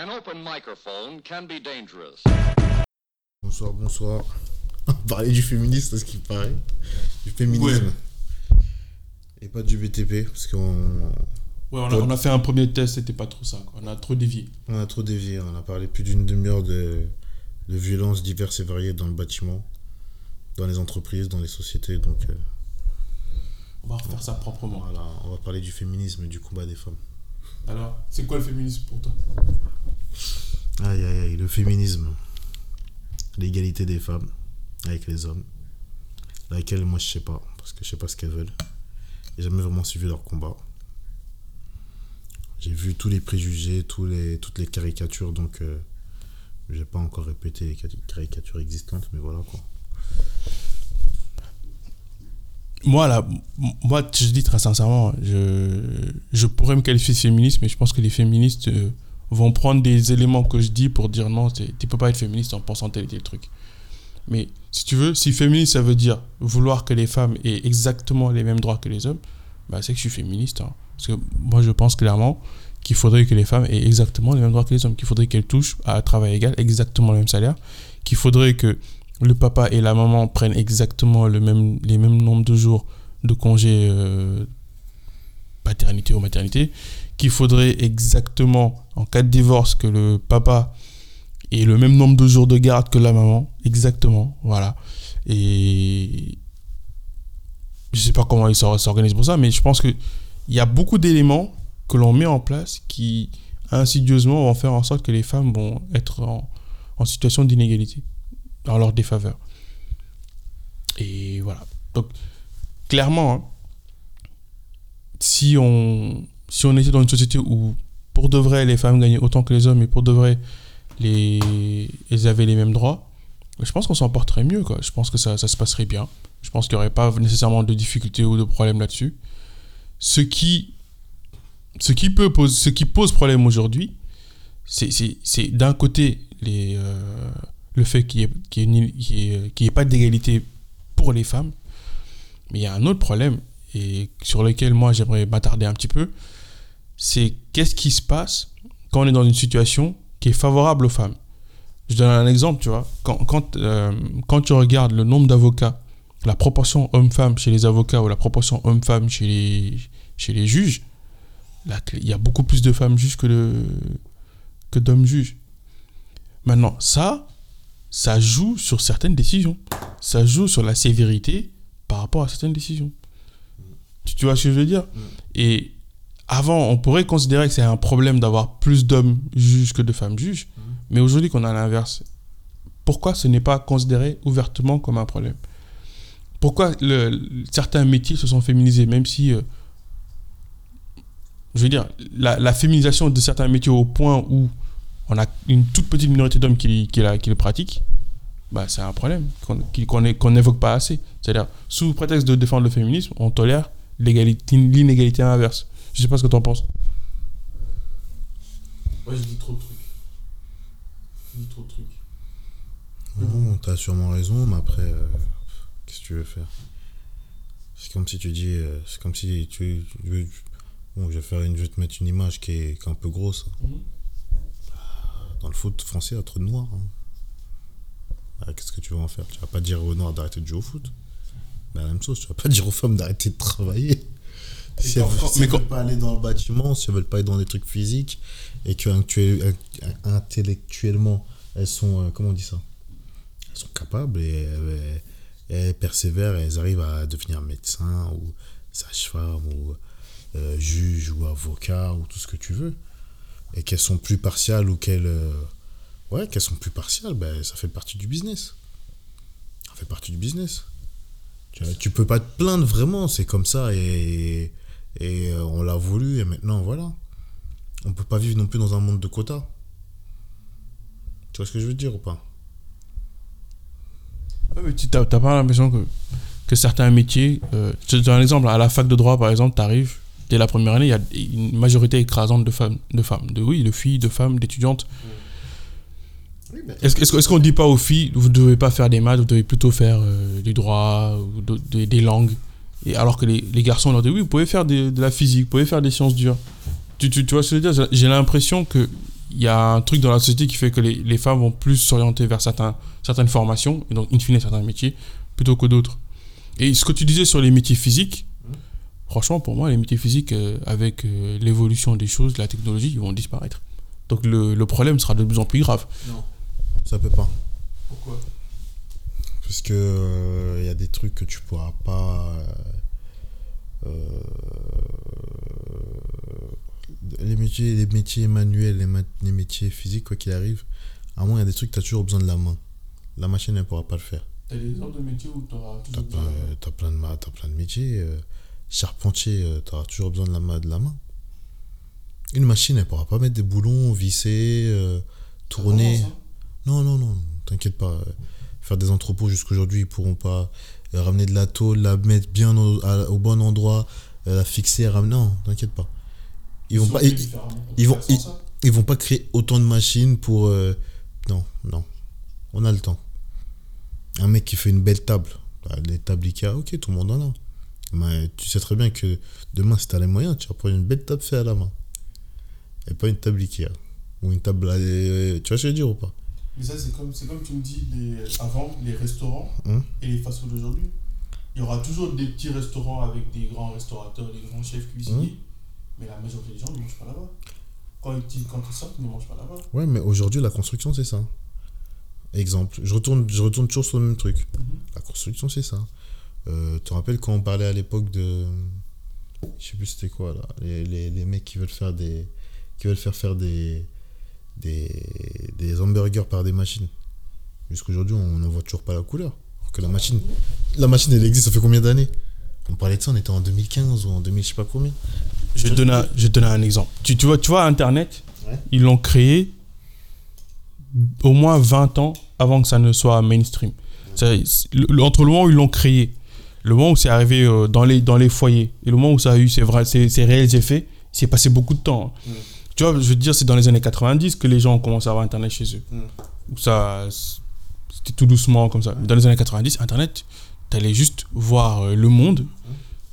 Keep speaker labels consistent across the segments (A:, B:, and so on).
A: An open microphone can be dangerous.
B: Bonsoir, bonsoir. On va parler du féministe, à ce qui paraît. Du féminisme. Et pas du BTP, parce qu'on
C: Ouais, on a, on a fait un premier test, c'était pas trop ça. quoi. On a trop dévié.
B: on a trop dévié. On a parlé plus d'une demi-heure de, de violences diverses et variées dans le bâtiment, dans les entreprises, dans les sociétés. Donc euh,
C: On va refaire ça proprement.
B: voilà, on va parler du féminisme et du combat des femmes.
C: Alors, c'est quoi le féminisme pour toi?
B: Aïe aïe aïe, le féminisme. L'égalité des femmes avec les hommes. Laquelle, moi, je sais pas. Parce que je sais pas ce qu'elles veulent. J'ai jamais vraiment suivi leur combat. J'ai vu tous les préjugés, tous les, toutes les caricatures, donc euh, je vais pas encore répéter les cari- caricatures existantes, mais voilà quoi.
C: Moi, là, moi, je dis très sincèrement, je, je pourrais me qualifier de féministe, mais je pense que les féministes euh, vont prendre des éléments que je dis pour dire non, tu peux pas être féministe en pensant tel et tel truc. Mais si tu veux, si féministe, ça veut dire vouloir que les femmes aient exactement les mêmes droits que les hommes, bah, c'est que je suis féministe. hein. Parce que moi, je pense clairement qu'il faudrait que les femmes aient exactement les mêmes droits que les hommes, qu'il faudrait qu'elles touchent à un travail égal exactement le même salaire, qu'il faudrait que le papa et la maman prennent exactement le même, les mêmes nombres de jours de congé euh, paternité ou maternité, qu'il faudrait exactement, en cas de divorce, que le papa ait le même nombre de jours de garde que la maman, exactement, voilà. Et je sais pas comment ils s'or- s'organisent pour ça, mais je pense qu'il y a beaucoup d'éléments que l'on met en place qui, insidieusement, vont faire en sorte que les femmes vont être en, en situation d'inégalité, dans leur défaveur. Et voilà. Donc, clairement, hein, si on, si on était dans une société où, pour de vrai, les femmes gagnaient autant que les hommes et pour de vrai, les, elles avaient les mêmes droits, je pense qu'on s'en porterait mieux. Quoi. Je pense que ça, ça se passerait bien. Je pense qu'il n'y aurait pas nécessairement de difficultés ou de problèmes là-dessus. Ce qui, ce qui, peut pose, ce qui pose problème aujourd'hui, c'est d'un côté les, euh, le fait qu'il n'y ait, pas d'égalité pour les femmes. Mais il y a un autre problème, et sur lequel moi j'aimerais m'attarder un petit peu, c'est qu'est-ce qui se passe quand on est dans une situation qui est favorable aux femmes. Je donne un exemple, tu vois. Quand, quand, euh, quand tu regardes le nombre d'avocats, la proportion homme-femme chez les avocats ou la proportion homme-femme chez les, chez les juges, là, il y a beaucoup plus de femmes juges que, que d'hommes juges. Maintenant, ça, ça joue sur certaines décisions. Ça joue sur la sévérité par rapport à certaines décisions. Tu, tu vois ce que je veux dire? Et avant, on pourrait considérer que c'est un problème d'avoir plus d'hommes juges que de femmes juges. Mais aujourd'hui qu'on a l'inverse, pourquoi ce n'est pas considéré ouvertement comme un problème? Pourquoi le- certains métiers se sont féminisés, même si, euh, je veux dire, la, la féminisation de certains métiers au point où on a une toute petite minorité d'hommes qui, qui, la- qui le pratiquent, bah, c'est un problème qu'on n'évoque pas assez. C'est-à-dire, sous prétexte de défendre le féminisme, on tolère l'inégalité inverse. Je sais pas ce que tu en penses. Ouais, je dis trop de trucs. Je dis trop de trucs.
B: Bon, t'as sûrement raison, mais après, euh, qu'est-ce que tu veux faire? C'est comme si tu dis, euh, c'est comme si tu, tu veux- bon, je vais faire une, je vais te mettre une image qui est, qui est un peu grosse.
C: Mhm.
B: Dans le foot français, il y a trop de noirs. hein. Bah, qu'est-ce que tu vas en faire? Tu vas pas dire aux noirs d'arrêter de jouer au foot? Bah, la même chose, tu vas pas dire aux femmes d'arrêter de travailler. Si elles,
C: quand-
B: si
C: mais
B: elles veulent pas aller dans le bâtiment, si elles veulent pas aller dans des trucs physiques, et que intellectuellement, elles sont, euh, comment on dit ça? Elles sont capables et elles, elles persévèrent et elles arrivent à devenir médecin ou sage-femme ou euh, juge ou avocat ou tout ce que tu veux. Et qu'elles sont plus partiales ou qu'elles... euh, ouais, qu'elles sont plus partiales, ben, ça fait partie du business. Ça fait partie du business. Tu, peux pas te plaindre vraiment, c'est comme ça et, et euh, on l'a voulu et maintenant voilà. On peut pas vivre non plus dans un monde de quotas. Tu vois ce que je veux dire ou pas?
C: Ouais, mais tu n'as pas l'impression que, que certains métiers. euh, je te donne un exemple. À la fac de droit, par exemple, tu arrives, dès la première année, il y a une majorité écrasante de femmes. De, femmes, de, oui, de filles, de femmes, d'étudiantes. Est-ce qu'on ne dit pas aux filles, vous ne devez pas faire des maths, vous devez plutôt faire euh, du droit ou de- de- des langues? Et Alors que les, les garçons leur disent, oui, vous pouvez faire des- de la physique, vous pouvez faire des sciences dures. Tu, tu, tu vois ce que je veux dire? J'ai l'impression qu'il il y a un truc dans la société qui fait que les, les femmes vont plus s'orienter vers certains, certaines formations, et donc in fine certains métiers, plutôt que d'autres. Et ce que tu disais sur les métiers physiques, franchement, pour moi, les métiers physiques, euh, avec euh, l'évolution des choses, la technologie, ils vont disparaître. Donc le, le problème sera de plus en plus grave.
B: Ça peut pas.
C: Pourquoi?
B: Parce que il y a des trucs que tu pourras pas. euh, euh, les métiers, les métiers manuels, les, ma- les métiers physiques, quoi qu'il arrive, à moins il y a des trucs, tu as toujours besoin de la main. La machine, elle pourra pas le faire.
C: T'as des exemples de métiers où tu auras
B: T'as plein, plein de, ma- t'as plein de métiers. euh, charpentier, tu auras toujours besoin de la, ma- de la main. Une machine, elle pourra pas mettre des boulons, visser, euh, tourner. Non, non, non, t'inquiète pas. euh, Faire des entrepôts jusqu'aujourd'hui, ils pourront pas euh, ramener de la tôle, la mettre bien au, à- au bon endroit, euh, la fixer, ramener. Non, t'inquiète pas. Ils vont pas, ils, ils vont- ils vont pas créer autant de machines pour. euh, Non, non. On a le temps. Un mec qui fait une belle table, bah, les tables Ikea, ok, tout le monde en a. Mais tu sais très bien que demain, si t'as les moyens, tu vas prendre une belle table faite à la main. Et pas une table Ikea. Ou une table. euh, tu vois ce que je veux dire ou pas?
C: Mais ça, c'est comme, comme tu me dis, les, avant, les restaurants
B: Hum.
C: et les fast-food d'aujourd'hui. Il y aura toujours des petits restaurants avec des grands restaurateurs, des grands chefs cuisiniers. Mais la majorité des gens ne mangent pas là-bas. Quand ils, quand ils sortent, ils ne mangent pas là-bas.
B: Ouais, mais aujourd'hui, la construction, c'est ça. Exemple, je retourne, je retourne toujours sur le même truc.
C: Mhm.
B: La construction, c'est ça. Euh, tu te rappelles quand on parlait à l'époque de. Je sais plus c'était quoi, là. Les, les, les mecs qui veulent faire des. qui veulent faire faire des. des, des hamburgers par des machines. Jusqu'aujourd'hui, on n'en voit toujours pas la couleur. Alors que la machine. La machine, elle existe, ça fait combien d'années? On parlait de ça, on était en 2015 ou en 2000, je sais pas combien.
C: Je vais te donner un, je vais te donner un exemple. Tu, tu, vois, tu vois, Internet,
B: Ouais.
C: ils l'ont créé au moins 20 ans avant que ça ne soit mainstream. Entre le moment où ils l'ont créé, le moment où c'est arrivé euh, dans, les, dans les foyers, et le moment où ça a eu ses, vrais, ses, ses réels effets, il s'est passé beaucoup de temps. hein.
B: Mm.
C: Tu vois, je veux dire, c'est dans les années 90 que les gens ont commencé à avoir Internet chez eux.
B: Mm.
C: Où ça, c'était tout doucement comme ça. Dans les années 90, Internet, t'allais juste voir euh, Le Monde,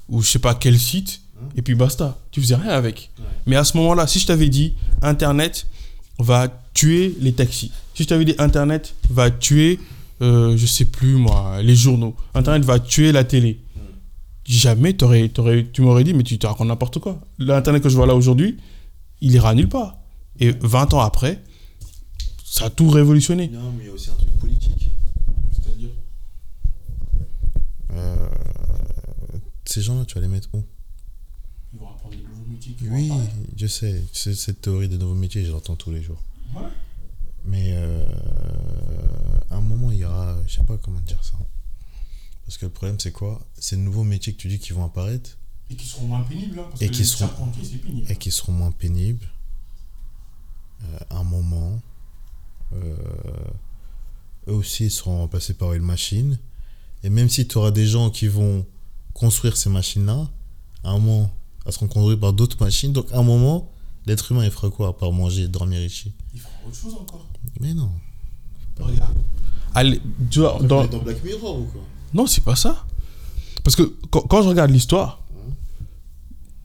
C: ou je sais pas quel site, et puis basta. Tu faisais rien avec. Mais à ce moment-là, si je t'avais dit Internet va tuer les taxis, si je t'avais dit Internet va tuer, euh, je sais plus moi, les journaux, Internet va tuer la télé, jamais t'aurais, t'aurais, tu m'aurais dit, mais tu te racontes n'importe quoi. L'Internet que je vois là aujourd'hui, il ira nulle part. Et 20 ans après, ça a tout révolutionné.
B: Non, mais il y a aussi un truc politique.
C: C'est-à-dire
B: Euh, ces gens-là, tu vas les mettre où?
C: Ils vont apprendre des nouveaux métiers.
B: Oui, je sais. C'est- Cette théorie des nouveaux métiers, je l'entends tous les jours.
C: Ouais.
B: Mais euh, à un moment, il y aura. Je sais pas comment dire ça. Parce que le problème, c'est quoi? Ces nouveaux métiers que tu dis qui vont apparaître
C: Et qui seront moins pénibles. hein, parce
B: Et
C: que
B: qui
C: les
B: seront-
C: c'est pénible.
B: et qui seront moins pénibles, euh, à un moment, euh, eux aussi seront remplacés par une machine. Et même si tu auras des gens qui vont construire ces machines-là, à un moment, elles seront construites par d'autres machines. Donc à un moment, l'être humain, il fera quoi à part manger et dormir ici
C: Ils feront autre chose encore.
B: Mais non.
C: Regarde. Allez, tu vois, dans...
B: Black Mirror ou quoi?
C: Non, c'est pas ça. Parce que quand, quand je regarde l'histoire,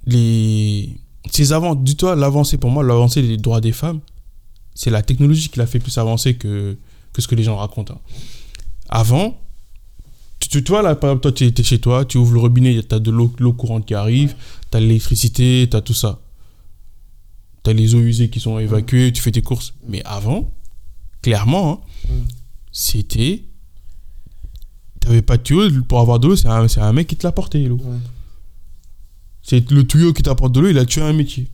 C: les... ces avant... dis-toi, l'avancée, pour moi, l'avancée des droits des femmes, c'est la technologie qui l'a fait plus avancer que, que ce que les gens racontent. hein. Avant, tu, tu, tu vois, là, par exemple, toi, tu es chez toi, tu ouvres le robinet, tu as de l'eau l'eau courante qui arrive, tu as l'électricité, tu as tout ça. Tu as les eaux usées qui sont évacuées, tu fais tes courses. Mais avant, clairement, hein,
B: Mm.
C: c'était T'avais pas de tuyau pour avoir de l'eau, c'est un, c'est un mec qui te l'a porté, l'eau.
B: Ouais.
C: C'est le tuyau qui t'apporte de l'eau, il a tué un métier.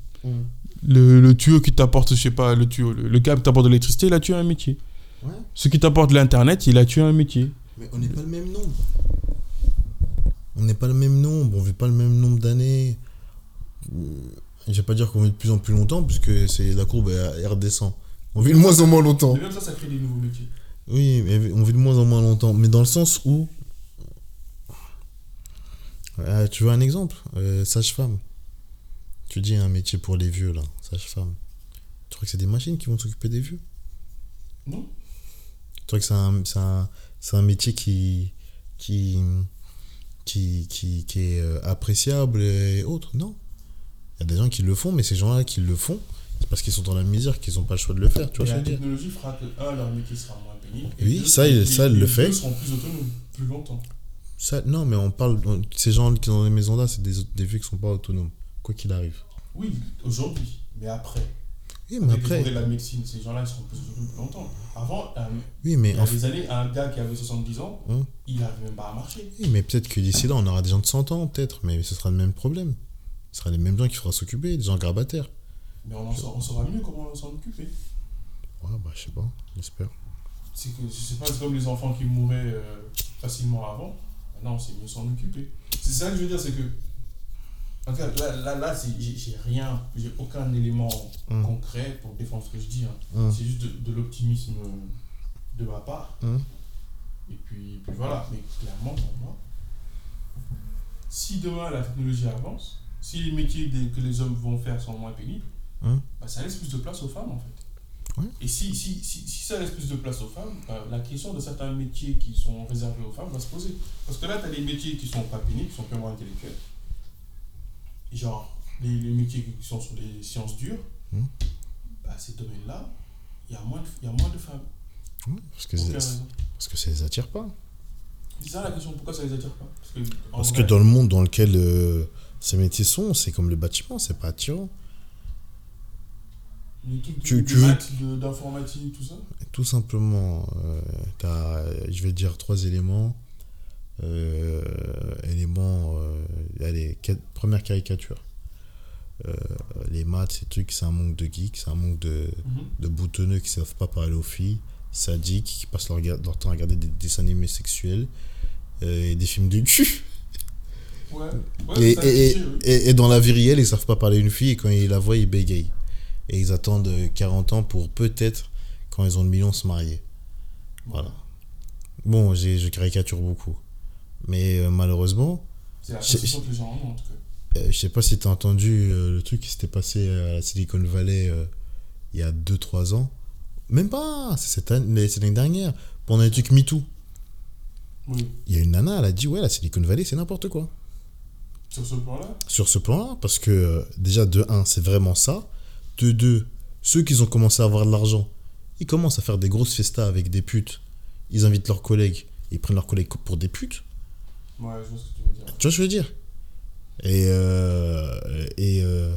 C: Le, le tuyau qui t'apporte, je sais pas, le tuyau, le, le câble qui t'apporte de l'électricité, il a tué un métier.
B: Ouais.
C: Ce qui t'apporte de l'internet, il a tué un métier.
B: Mais on n'est pas le même nombre. On n'est pas le même nombre, on vit pas le même nombre d'années. Je vais pas dire qu'on vit de plus en plus longtemps, puisque c'est la courbe elle, elle redescend. On vit de moins en moins longtemps.
C: même ça, ça crée des nouveaux métiers.
B: Oui, mais on vit de moins en moins longtemps. Mais dans le sens où. Euh, tu veux un exemple? Euh, Sage-femme. Tu dis un métier pour les vieux, là. Sage-femme. Tu crois que c'est des machines qui vont s'occuper des vieux?
C: Non
B: Tu crois que c'est un, c'est un, un métier qui. qui. qui, qui, qui est euh, appréciable et autres Non. Il y a des gens qui le font, mais ces gens-là qui le font, C'est parce qu'ils sont dans la misère qu'ils n'ont pas le choix de le faire, tu vois
C: Et la
B: dire
C: technologie fera que, un, leur métier sera moins pénible.
B: Oui,
C: deux,
B: ça, il- ça, le fait.
C: seront plus autonomes, plus longtemps.
B: Ça, non, mais on parle. on- ces gens qui sont dans les maisons là, c'est des, des vieux qui sont pas autonomes, quoi qu'il arrive.
C: Oui, aujourd'hui, mais après.
B: Oui, mais après.
C: la médecine, ces gens-là, ils seront plus autonomes plus longtemps. Avant, un-
B: Oui,
C: il
B: mais,
C: y a
B: en
C: des années, un gars qui avait 70 ans,
B: Hum.
C: il n'arrive même pas à marcher.
B: oui, mais peut-être que d'ici là, on aura des gens de 100 ans, peut-être, mais ce sera le même problème. Ce sera les mêmes gens qui faudra s'occuper, des gens grabataires.
C: Mais on, en saura, on saura mieux comment s'en occuper.
B: Ouais, bah, je sais pas, j'espère.
C: C'est que, je sais pas, c'est comme les enfants qui mouraient euh, facilement avant. Maintenant, c'est mieux s'en occuper. C'est ça que je veux dire, c'est que. En tout cas, là, là, là j'ai rien, j'ai aucun élément
B: Hum.
C: concret pour défendre ce que je dis. hein.
B: Hum.
C: C'est juste de, de l'optimisme de ma part.
B: Hum.
C: Et puis, puis voilà, mais clairement pour moi, si demain la technologie avance, si les métiers des- que les hommes vont faire sont moins pénibles,
B: Hum.
C: bah, ça laisse plus de place aux femmes en fait.
B: Ouais.
C: Et si, si, si, si ça laisse plus de place aux femmes, bah, la question de certains métiers qui sont réservés aux femmes va se poser. Parce que là, tu as des métiers qui sont pas pénibles, qui sont purement intellectuels. Et genre, les, les métiers qui sont sur les sciences dures,
B: Hum.
C: bah, ces domaines-là, il y, a moins de- il y a moins de femmes.
B: Ouais, parce, que parce que ça les attire pas.
C: C'est ça la question, pourquoi ça les attire pas? Parce que, en
B: Parce
C: vrai,
B: que dans le monde dans lequel euh, ces métiers sont, c'est comme le bâtiment, c'est pas attirant.
C: les trucs
B: tu- tu veux-
C: d'informatique, tout ça?
B: Tout simplement, euh, t'as, je vais dire trois éléments. Euh, éléments, euh, allez, quatre- première caricature. Euh, les maths, ces trucs, c'est un manque de geeks, c'est un manque de,
C: Mhm.
B: de boutonneux qui savent pas parler aux filles, sadiques, qui passent leur, leur temps à regarder des dessins animés sexuels euh, et des films de cul.
C: Ouais, ouais
B: Et, et,
C: oui.
B: et, et dans la vie réelle, ils savent pas parler une fille et quand ils la voient, ils bégayent. Et ils attendent euh, 40 ans pour peut-être, quand ils ont le million, se marier. Voilà. Bon, je caricature beaucoup. Mais euh, malheureusement,
C: C'est la
B: je-
C: perception que les gens ont en tout cas.
B: euh, je sais pas si tu as entendu euh, le truc qui s'était passé à la Silicon Valley euh, il y a 2-3 ans. Même pas, c'est cette année, mais c'est l'année dernière, pendant les trucs MeToo.
C: Oui,
B: Il y a une nana, elle a dit Ouais, la Silicon Valley, c'est n'importe quoi.
C: Sur ce plan-là.
B: sur ce plan-là, parce que euh, déjà, de 1, c'est vraiment ça. De 2, ceux qui ont commencé à avoir de l'argent, ils commencent à faire des grosses festas avec des putes. Ils invitent leurs collègues, ils prennent leurs collègues pour des putes.
C: Ouais, je vois ce que tu veux dire.
B: Tu vois ce que je veux dire? Et, euh, et, euh,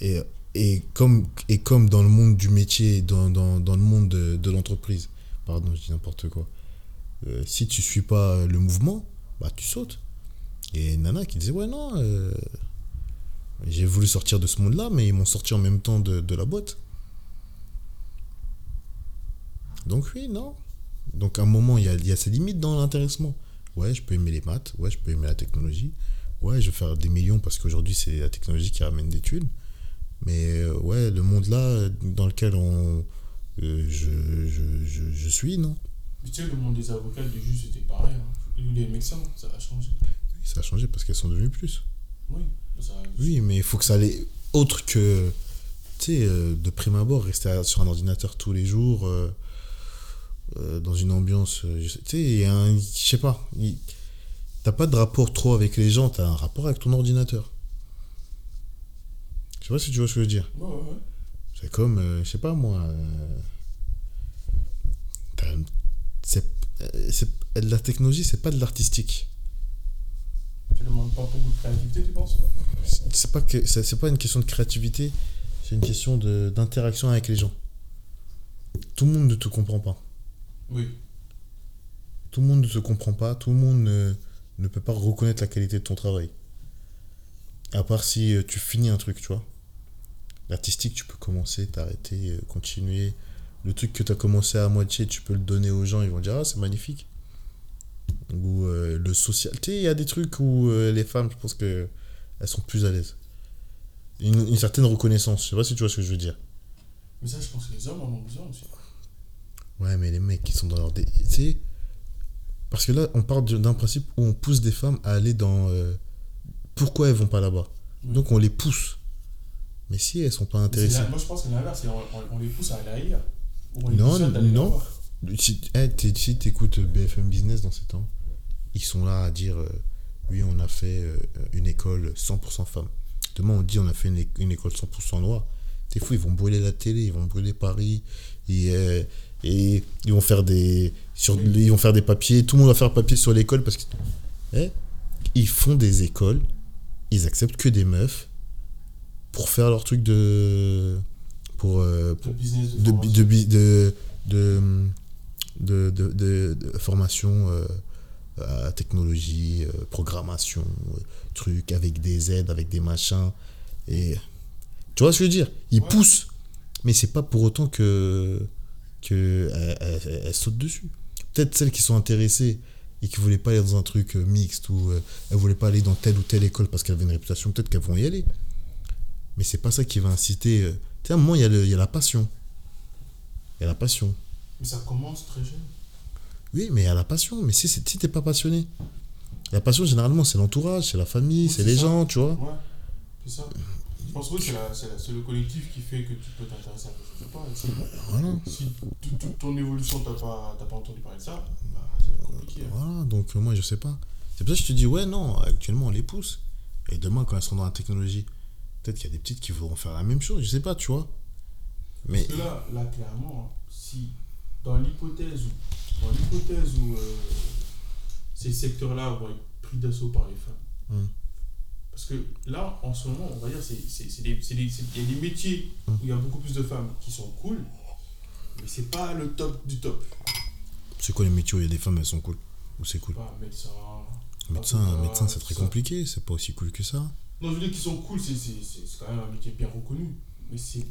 B: et, et, comme, et comme dans le monde du métier, dans, dans, dans le monde de, de l'entreprise, pardon, je dis n'importe quoi, euh, si tu suis pas le mouvement, bah tu sautes. Et Nana qui disait, ouais, non, euh, j'ai voulu sortir de ce monde-là, mais ils m'ont sorti en même temps de, la boîte. Donc oui, non. Donc à un moment, il y a, y a ses limites dans l'intéressement. Ouais, je peux aimer les maths, ouais, je peux aimer la technologie. Ouais, je vais faire des millions parce qu'aujourd'hui, c'est la technologie qui ramène des thunes. Mais euh, ouais, le monde là, dans lequel on, euh, je, je, je, je suis, non.
C: Mais tu sais, le monde des avocats, des juges, c'était pareil. Hein. Des médecins, ça a changé.
B: Ça a changé parce qu'elles sont devenues plus.
C: Oui, ça
B: Oui, mais il faut que ça allait autre que, tu sais, euh, de prime abord, rester à- sur un ordinateur tous les jours, euh, euh, dans une ambiance, tu sais, il y a un- je sais pas, t'as pas de rapport trop avec les gens, t'as un rapport avec ton ordinateur. Je sais pas si tu vois ce que je veux dire.
C: Ouais, ouais, ouais.
B: C'est comme, euh, je sais pas moi, c'est- la technologie, c'est pas de l'artistique.
C: Tu demandes pas beaucoup de créativité, tu penses
B: C'est pas que c'est c'est pas une question de créativité, c'est une question de d'interaction avec les gens. Tout le monde ne te comprend pas.
C: Oui.
B: Tout le monde ne te comprend pas. Tout le monde ne, ne peut pas reconnaître la qualité de ton travail. À part si euh, tu finis un truc, tu vois. L'artistique, tu peux commencer, t'arrêter, euh, continuer. Le truc que tu as commencé à moitié, tu peux le donner aux gens, ils vont dire Ah, c'est magnifique. Ou euh, le social. Tu sais, il y a des trucs où euh, les femmes, je pense que elles sont plus à l'aise. Une, une certaine reconnaissance. Je sais pas si tu vois ce que je veux dire.
C: Mais ça, je pense que les hommes en ont besoin aussi.
B: Ouais, mais les mecs qui sont dans leur... dé- Tu sais, parce que là, on part d'un principe où on pousse des femmes à aller dans... euh, pourquoi elles vont pas là-bas
C: Oui.
B: Donc on les pousse. Mais si elles sont pas intéressées...
C: Moi, je pense que l'inverse, c'est on, on- on les pousse à aller ailleurs. Ou on les
B: Non,
C: pousse à aller
B: non. Si, eh, t'es- si t'écoutes BFM Business dans ces temps, ils sont là à dire euh, oui, on a fait euh, une école 100% femmes. Demain, on dit on a fait une, une école 100% noire. T'es fou, ils vont brûler la télé, ils vont brûler Paris. Et, euh, et ils vont faire des. Sur, ils vont faire des papiers. Tout le monde va faire papier sur l'école parce que. Eh, ils font des écoles. Ils acceptent que des meufs pour faire leur truc de. Pour. pour-
C: Le business
B: de, de, de, de, de, de- de- de formation euh, à technologie, euh, programmation, euh, trucs, avec des aides, avec des machins. Et tu vois ce que je veux dire? Ils
C: Ouais.
B: poussent, mais c'est pas pour autant que, que elles, elles- elles sautent dessus. Peut-être celles qui sont intéressées et qui voulaient pas aller dans un truc mixte ou elles voulaient pas aller dans telle ou telle école parce qu'elles avaient une réputation, peut-être qu'elles vont y aller. Mais c'est pas ça qui va inciter. Tu sais, à un moment, il y, a le- il y a la passion. Il y a la passion.
C: Mais ça commence très jeune.
B: Oui, mais il y a la passion. Mais si, c'est- si t'es pas passionné, la passion, généralement, c'est l'entourage, c'est la famille,
C: Oui,
B: c'est
C: c'est
B: les
C: ça.
B: gens, tu vois.
C: Ouais, c'est ça. Je pense que c'est c'est c'est le collectif qui fait que tu peux t'intéresser à quelque chose. Pas, si,
B: Voilà.
C: si tu- ton évolution, t'as pas, pas entendu parler de ça, bah, être compliqué. hein.
B: Voilà, donc euh, moi, je sais pas. C'est pour ça que je te dis, ouais, non, actuellement, on les pousse. Et demain, quand elles seront dans la technologie, peut-être qu'il y a des petites qui voudront faire la même chose, je sais pas, tu vois. Mais
C: Parce que là, là clairement, hein, si dans l'hypothèse où, dans l'hypothèse où euh, ces secteurs-là vont être pris d'assaut par les femmes,
B: Mm.
C: parce que là, en ce moment, on va dire, il y a des métiers
B: Mm.
C: où il y a beaucoup plus de femmes qui sont cool, mais c'est pas le top du top.
B: c'est quoi les métiers où il y a des femmes, elles sont cool? Ou c'est cool?
C: Pas médecin.
B: Médecin, médecin c'est très
C: ça.
B: compliqué, c'est pas aussi cool que ça.
C: Non, je veux dire qu'ils sont cool, c'est, c'est, c'est, c'est quand même un métier bien reconnu. Mais c'est.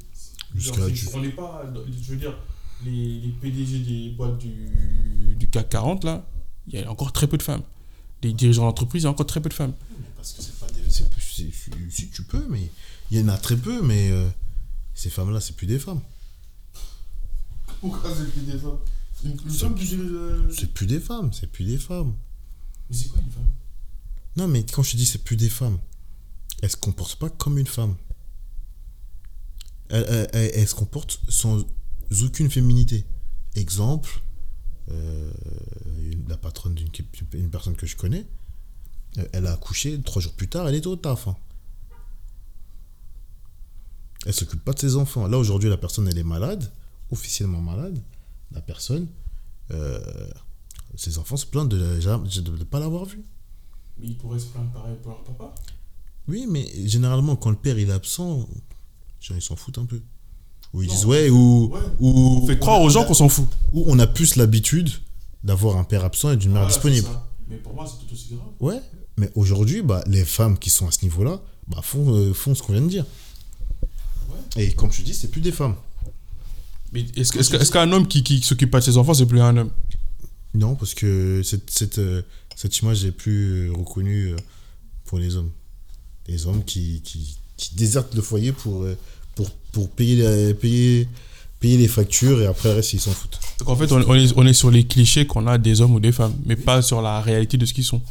C: On n'est pas. Je veux dire, les, les PDG des boîtes du, du CAC 40, là, il y a encore très peu de femmes. Les dirigeants d'entreprise, il y a encore très peu de femmes.
B: Parce que c'est pas des. c'est plus- c'est- si tu peux, mais il y en a très peu, mais euh, ces femmes-là, c'est plus des femmes.
C: Pourquoi c'est plus des femmes? Une, une femme euh,
B: C'est plus des femmes, c'est plus des femmes.
C: Mais c'est quoi une femme?
B: Non, mais quand je te dis c'est plus des femmes, elles se comportent pas comme une femme. Elles, elles- elles- elles se comportent sans aucune féminité. Exemple, euh, une- la patronne d'une une personne que je connais, euh, elle a accouché, trois jours plus tard, elle était au taf. hein. Elle s'occupe pas de ses enfants. Là, aujourd'hui, la personne, elle est malade, officiellement malade. La personne, euh, ses enfants se plaignent de ne pas l'avoir vue.
C: Mais ils pourraient se plaindre pareil pour leur papa?
B: Oui, mais généralement, quand le père il est absent, gens ils s'en foutent un peu. Ou ils
C: Non,
B: disent ouais, ou,
C: ouais.
B: ou
C: On fait croire aux gens qu'on s'en fout.
B: ou on a plus l'habitude d'avoir un père absent et d'une mère disponible.
C: Mais pour moi, c'est tout aussi grave.
B: Ouais, mais aujourd'hui, bah, les femmes qui sont à ce niveau-là bah, font, euh, font ce qu'on vient de dire. Et comme je te dis, c'est plus des femmes.
C: Mais est-ce, qu'un homme qui, qui s'occupe pas de ses enfants, c'est plus un homme?
B: Non, parce que cette, cette, euh, cette image est plus euh, reconnue pour les hommes. Les hommes qui, qui, qui désertent le foyer pour, pour, pour payer, les, payer, payer les factures et après, le reste, ils s'en foutent.
C: Donc en fait, on, on est, on est sur les clichés qu'on a des hommes ou des femmes, mais pas sur la réalité de ce qu'ils sont.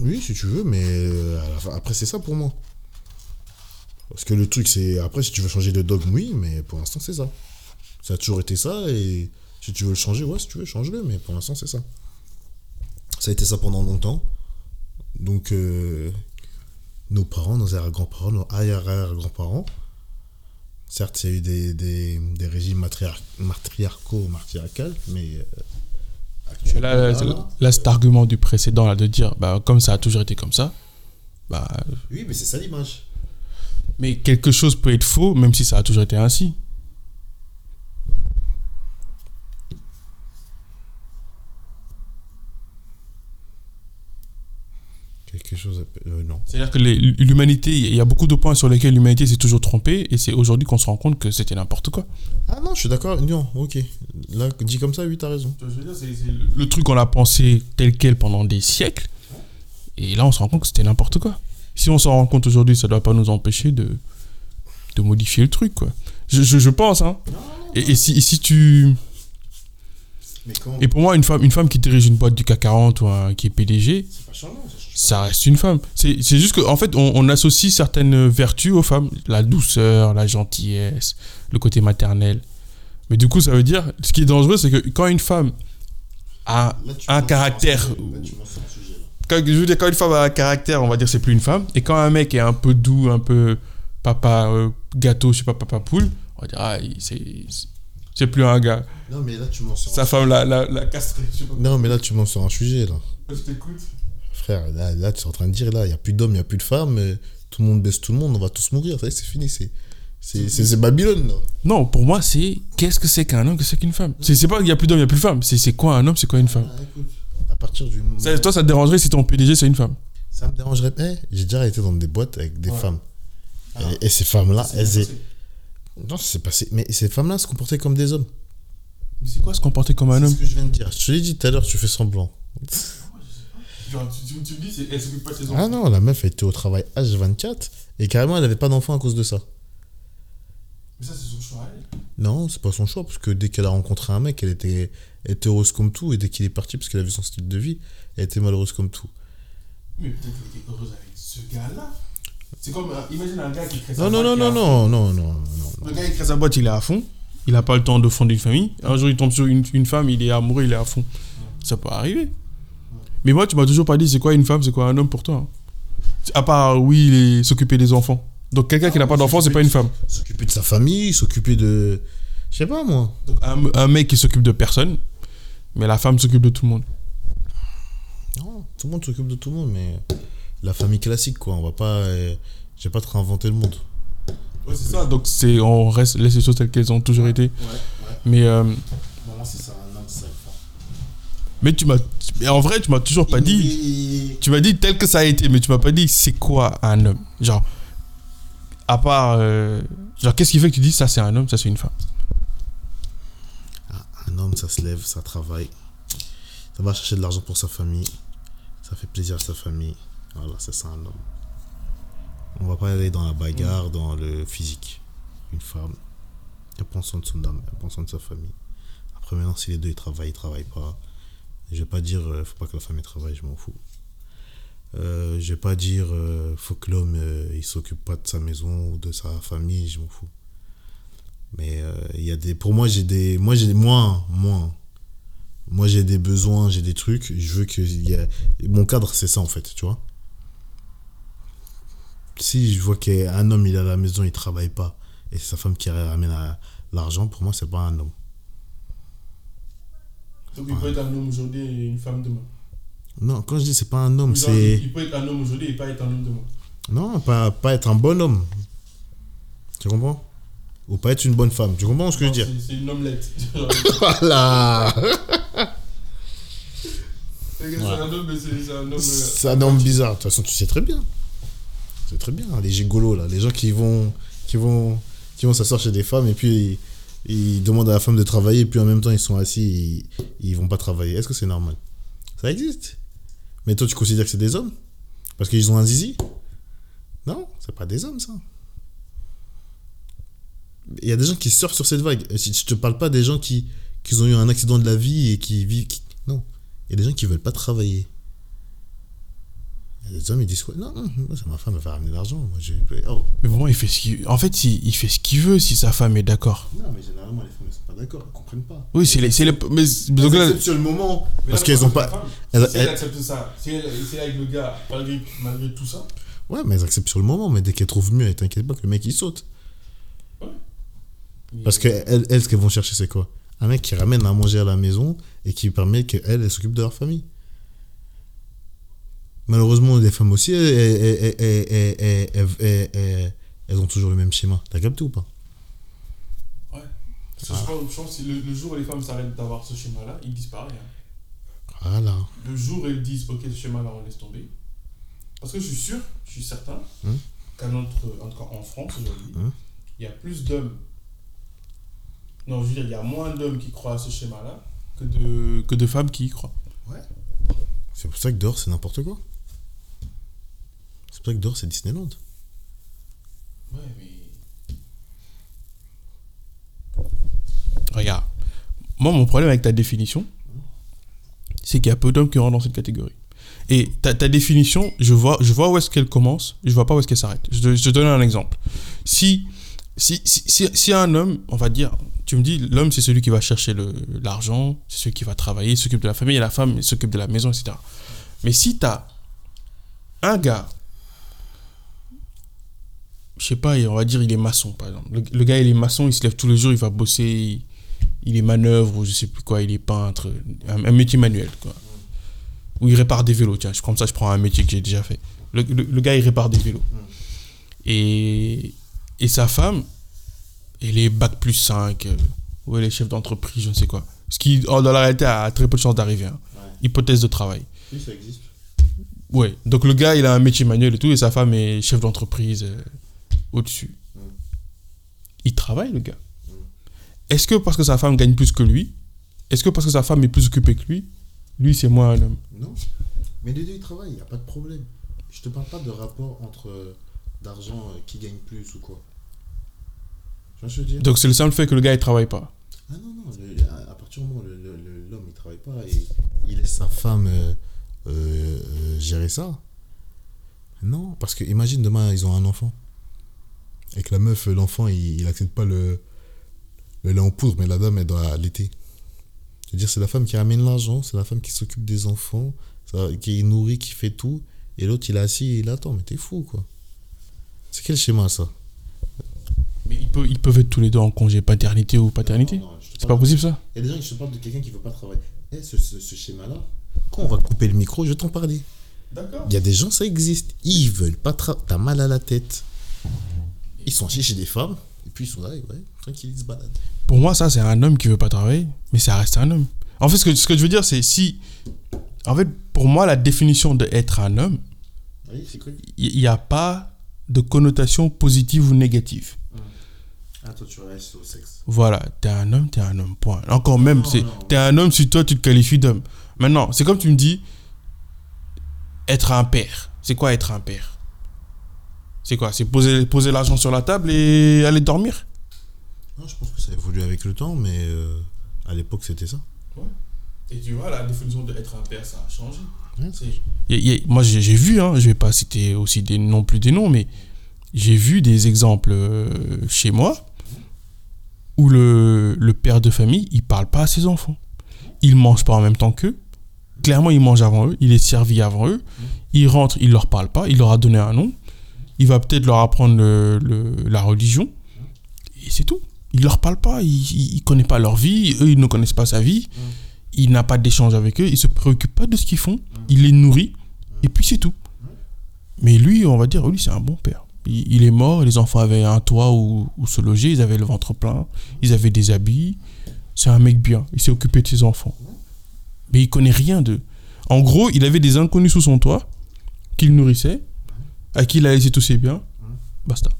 B: Oui, si tu veux, mais euh, fin- après, c'est ça pour moi. Parce que le truc, c'est. Après, si tu veux changer de dogme, oui, mais pour l'instant, c'est ça. Ça a toujours été ça, et si tu veux le changer, ouais, si tu veux, change-le, mais pour l'instant, c'est ça. Ça a été ça pendant longtemps. Donc, euh, nos parents, nos arrière-grands-parents, nos arrière-arrière-grands-parents, certes, il y a eu des, des, des régimes matriar- matriarcaux, matriarcales, mais. euh, actuellement,
C: Là,
B: là,
C: là, là, cet argument du précédent, là, de dire, bah, comme ça a toujours été comme ça, bah,
B: Oui, mais c'est ça l'image.
C: mais quelque chose peut être faux, même si ça a toujours été ainsi.
B: Quelque chose. à- euh, non.
C: C'est-à-dire que les- l'humanité, il y a beaucoup de points sur lesquels l'humanité s'est toujours trompée, et c'est aujourd'hui qu'on se rend compte que c'était n'importe quoi.
B: Ah non, je suis d'accord. Non, ok. Là, dit comme ça, oui, t'as raison.
C: Le truc, on l'a pensé tel quel pendant des siècles, et là, on se rend compte que c'était n'importe quoi. Si on s'en rend compte aujourd'hui, ça ne doit pas nous empêcher de, de modifier le truc, quoi. Je, je, je pense, hein. Et, et si, et si tu...
B: Mais
C: Et pour moi, une femme, une femme qui dirige une boîte du CAC 40 ou un- qui est PDG,
B: C'est pas ça
C: reste une femme. C'est juste qu'en en fait, on, on associe certaines vertus aux femmes. La douceur, la gentillesse, le côté maternel. Mais du coup, ça veut dire, ce qui est dangereux, c'est que quand une femme a un caractère... Quand, je veux dire, quand une femme a un caractère, on va dire c'est plus une femme. Et quand un mec est un peu doux, un peu papa euh, gâteau, je sais pas, papa poule, On va dire, ah, c'est plus un gars.
B: Non, mais là, tu m'en sors.
C: Sa femme l'a castré.
B: Non, mais là, tu m'en sors un sujet, là.
C: Je t'écoute.
B: Frère, là, là, tu es en train de dire, là, il n'y a plus d'hommes, il n'y a plus de femmes, tout le monde baisse tout le monde, on va tous mourir. Ça c'est fini, c'est. C'est c'est- c'est Babylone, là.
C: Non, pour moi, c'est qu'est-ce que c'est qu'un homme, qu'est-ce que c'est qu'une femme? C'est c'est pas qu'il y a plus d'hommes, il y a plus de femmes. C'est c'est quoi un homme, c'est quoi une femme?
B: Ah, écoute, à partir du moment.
C: Ça- Toi, ça te dérangerait si ton PDG, c'est une femme?
B: Ça me dérangerait. J'ai déjà été dans des boîtes avec des
C: Ouais.
B: femmes.
C: Ah.
B: Et, et ces femmes-là, elles. Non, c'est passé. Mais ces femmes-là se comportaient comme des hommes.
C: Mais c'est quoi se comporter comme un
B: C'est
C: homme?
B: ce que je viens de dire. Je te l'ai dit tout à l'heure, tu fais semblant.
C: Genre, tu, tu, tu me dis, c'est- elle s'occupe pas de ses
B: Ah non, la meuf elle était au travail H24 et carrément elle avait pas d'enfant à cause de ça.
C: Mais ça, c'est son choix.
B: Non, c'est pas son choix parce que dès qu'elle a rencontré un mec, elle était, elle était heureuse comme tout et dès qu'il est parti parce qu'elle a vu son style de vie, elle était malheureuse comme tout.
C: Mais peut-être qu'elle était heureuse avec ce gars-là. C'est comme, euh, imagine un gars qui crée sa
B: Non,
C: boîte,
B: non, non, non, non, non, non.
C: Le gars, il crée sa boîte, il est à fond. Il n'a pas le temps de fonder une famille. Un jour, il tombe sur une, une femme, il est amoureux, il est à fond. Ça peut arriver. Mais moi, tu m'as toujours pas dit c'est quoi une femme, c'est quoi un homme pour toi. hein. À part, oui, les- s'occuper des enfants. Donc, quelqu'un qui n'a pas d'enfants, c'est pas une femme.
B: S'occuper de sa famille, s'occuper de. Je sais pas moi.
C: Donc, un, un mec qui s'occupe de personne, mais la femme s'occupe de tout le monde.
B: Non, tout le monde s'occupe de tout le monde, mais la famille classique quoi. On va pas. euh, J'ai pas trop inventé le monde.
C: Ouais, c'est ça. Donc, c'est, on reste, laisse les choses telles qu'elles ont toujours été. Mais, euh,
B: c'est ça, un homme, c'est ça.
C: Mais tu m'as, en vrai, tu m'as toujours pas dit. Tu m'as dit tel que ça a été, mais tu m'as pas dit c'est quoi un homme. Genre, à part. euh, genre, qu'est-ce qui fait que tu dis ça c'est un homme, ça c'est une femme?
B: Un homme, ça se lève, ça travaille. Ça va chercher de l'argent pour sa famille. Ça fait plaisir à sa famille. Voilà, c'est ça un homme. On va pas aller dans la bagarre, dans le physique. Une femme, elle prend soin de son âme, elle prend soin de sa famille. Après, maintenant, si les deux ils travaillent, ils travaillent pas. Je vais pas dire, euh, faut pas que la femme travaille, je m'en fous. Euh, je vais pas dire, euh, faut que l'homme euh, il s'occupe pas de sa maison ou de sa famille, je m'en fous. Mais euh, il y a des, pour moi, j'ai des, moi j'ai moi, moi, moi j'ai des besoins, j'ai des trucs. Je veux que mon cadre c'est ça en fait, tu vois. Si je vois qu'un homme il est à la maison, il travaille pas et c'est sa femme qui ramène la- l'argent, pour moi c'est pas un homme.
C: Donc il peut être un homme aujourd'hui et une femme demain.
B: Non, quand je dis c'est pas un homme, c'est
C: Il peut être un homme aujourd'hui et pas être un homme demain.
B: non pas pas être un bon homme. Tu comprends? Ou pas être une bonne femme. Tu comprends ce que je veux dire?
C: C'est une omelette.
B: Voilà.
C: C'est un homme, mais c'est c'est un homme. euh,
B: C'est un homme bizarre. De toute façon, tu sais très bien. C'est très bien. Les gigolos, là. Les gens qui vont, qui vont, qui vont s'asseoir chez des femmes et puis ils, demandent à la femme de travailler puis en même temps ils sont assis ils, ils vont pas travailler. Est-ce que c'est normal? Ça existe. Mais toi, tu considères que c'est des hommes? Parce qu'ils ont un zizi? Non, c'est pas des hommes, ça. Il y a des gens qui surfent sur cette vague. Je te parle pas des gens qui, ont eu un accident de la vie et qui vivent. Non. Il y a des gens qui veulent pas travailler. Des hommes, ils disent quoi? Non, non, moi, c'est ma femme, elle va ramener l'argent. Moi, je... oh.
C: Mais vraiment, il fait ce qu'il En fait, il, il fait ce qu'il veut si sa femme est d'accord.
B: Non, mais généralement, les femmes, elles sont pas d'accord, elles comprennent pas.
C: Oui, c'est les. c'est les- Mais, mais donc
B: Elles
C: là-
B: acceptent sur le moment, parce qu'elles ont pas. elles-
C: Si elle accepte ça, si elle, si elle est avec le gars, malgré, malgré tout ça,
B: Ouais, mais elles acceptent sur le moment, mais dès qu'elles trouvent mieux, elles t'inquiètent pas que le mec il saute. Parce que elles, elles, ce qu'elles vont chercher, c'est quoi? Un mec qui ramène à manger à la maison et qui permet qu'elles, elles s'occupent de leur famille malheureusement, les femmes aussi, elles, elles, elles, elles ont toujours le même schéma. T'as capté ou pas
C: Ouais. Parce que je pense que le, le, jour où les femmes s'arrêtent d'avoir ce schéma-là, ils disparaissent.
B: Voilà.
C: Le jour où elles disent, ok, ce schéma-là, on laisse tomber. Parce que je suis sûr, je suis certain,
B: hum?
C: qu'à notre. En tout cas, en France aujourd'hui, il y a plus d'hommes. Non, je veux dire, il y a moins d'hommes qui croient à ce schéma-là que de, que de femmes qui y croient. Ouais.
B: C'est pour ça que dehors, c'est n'importe quoi. C'est pour ça que dehors, c'est Disneyland.
C: Ouais, mais. Regarde. Moi, mon problème avec ta définition, c'est qu'il y a peu d'hommes qui rentrent dans cette catégorie. Et ta, ta définition, je vois, je vois où est-ce qu'elle commence, je vois pas où est-ce qu'elle s'arrête. Je te, je te donne un exemple. Si, si, si, si, si un homme, on va dire, tu me dis, l'homme, c'est celui qui va chercher le- l'argent, c'est celui qui va travailler, s'occupe de la famille, et la femme s'occupe de la maison, etc. Mais si tu as un gars je sais pas, on va dire il est maçon par exemple. Le, le gars il est maçon, il se lève tous les jours, il va bosser, il, il est manœuvre ou je sais plus quoi, il est peintre, un, un métier manuel quoi. Ou il répare des vélos, tiens, comme ça je prends un métier que j'ai déjà fait. Le, le- le gars il répare des vélos. Et, et sa femme, elle est bac plus 5, euh, ou elle est chef d'entreprise, je ne sais quoi. Ce qui, oh, dans la réalité, a très peu de chances d'arriver. hein. Hypothèse de travail.
B: Oui, ça existe.
C: Ouais. Donc le gars, il a un métier manuel et tout, et sa femme est chef d'entreprise euh, au-dessus. Il travaille, le gars. Est-ce que parce que sa femme gagne plus que lui, est-ce que parce que sa femme est plus occupée que lui, lui c'est moins un homme?
B: Non. Mais les deux, ils travaillent, il n'y a pas de problème. Je te parle pas de rapport entre euh, d'argent euh, qui gagne plus ou quoi. Tu vois ce que je veux dire?
C: Donc c'est le simple fait que le gars, il travaille pas.
B: Ah non, non, le- à, à partir du moment où l'homme il travaille pas et il laisse sa femme euh, gérer ça. Non, parce que imagine demain ils ont un enfant. Et que la meuf, l'enfant, il, il accepte pas le, le lait en poudre, mais la dame, elle doit allaiter. Je veux dire, c'est la femme qui ramène l'argent, c'est la femme qui s'occupe des enfants, qui nourrit, qui fait tout. Et l'autre, il est assis et il attend. Mais t'es fou, quoi. C'est quel schéma, ça?
C: Mais ils peuvent, ils peuvent être tous les deux en congé paternité ou paternité? C'est pas possible ça?
B: Il y a des gens qui se parlent de quelqu'un qui veut pas travailler. Eh, ce, ce- ce schéma-là, quand on va couper le micro, je vais t'en parler.
C: D'accord.
B: Il y a des gens, ça existe. Ils veulent pas travailler. T'as mal à la tête. Ils sont chez des femmes. Et puis ils sont là, et ouais, tranquille, ils se baladent.
C: Pour moi, ça, c'est un homme qui veut pas travailler, mais ça reste un homme. En fait, ce que, ce que je veux dire, c'est si. En fait, pour moi, la définition d'être un homme,
B: Oui,
C: il n'y a pas de connotation positive ou négative.
B: Ah, toi, tu restes au sexe.
C: Voilà, t'es un homme, t'es un homme, point. Encore même, c'est t'es un homme si toi tu te qualifies d'homme. Maintenant, c'est comme tu me dis, être un père. C'est quoi être un père? C'est quoi? C'est poser, poser l'argent sur la table et aller dormir?
B: Non, je pense que ça évolue avec le temps, mais euh, à l'époque, c'était ça.
C: Et tu vois, la définition d'être un père, ça a changé.
B: Ouais,
C: Y a- y a- moi, j'ai vu, hein, je vais pas citer aussi des, non plus des noms, mais j'ai vu des exemples euh, chez moi où le, le père de famille, il parle pas à ses enfants. Il mange pas en même temps qu'eux. Clairement, il mange avant eux, il est servi avant eux. Il rentre, il leur parle pas, il leur a donné un nom. Il va peut-être leur apprendre le- la religion. Et c'est tout. Il leur parle pas, il, il connaît pas leur vie, eux, ils ne connaissent pas sa vie. Il n'a pas d'échange avec eux, il se préoccupe pas de ce qu'ils font, il les nourrit, et puis c'est tout. Mais lui, on va dire, lui, c'est un bon père. Il, il est mort, les enfants avaient un toit où, où se loger, ils avaient le ventre plein, ils avaient des habits. C'est un mec bien, il s'est occupé de ses enfants. Mais il connaît rien d'eux. En gros, il avait des inconnus sous son toit, qu'il nourrissait, à qui il a laissé tous ses biens. Basta.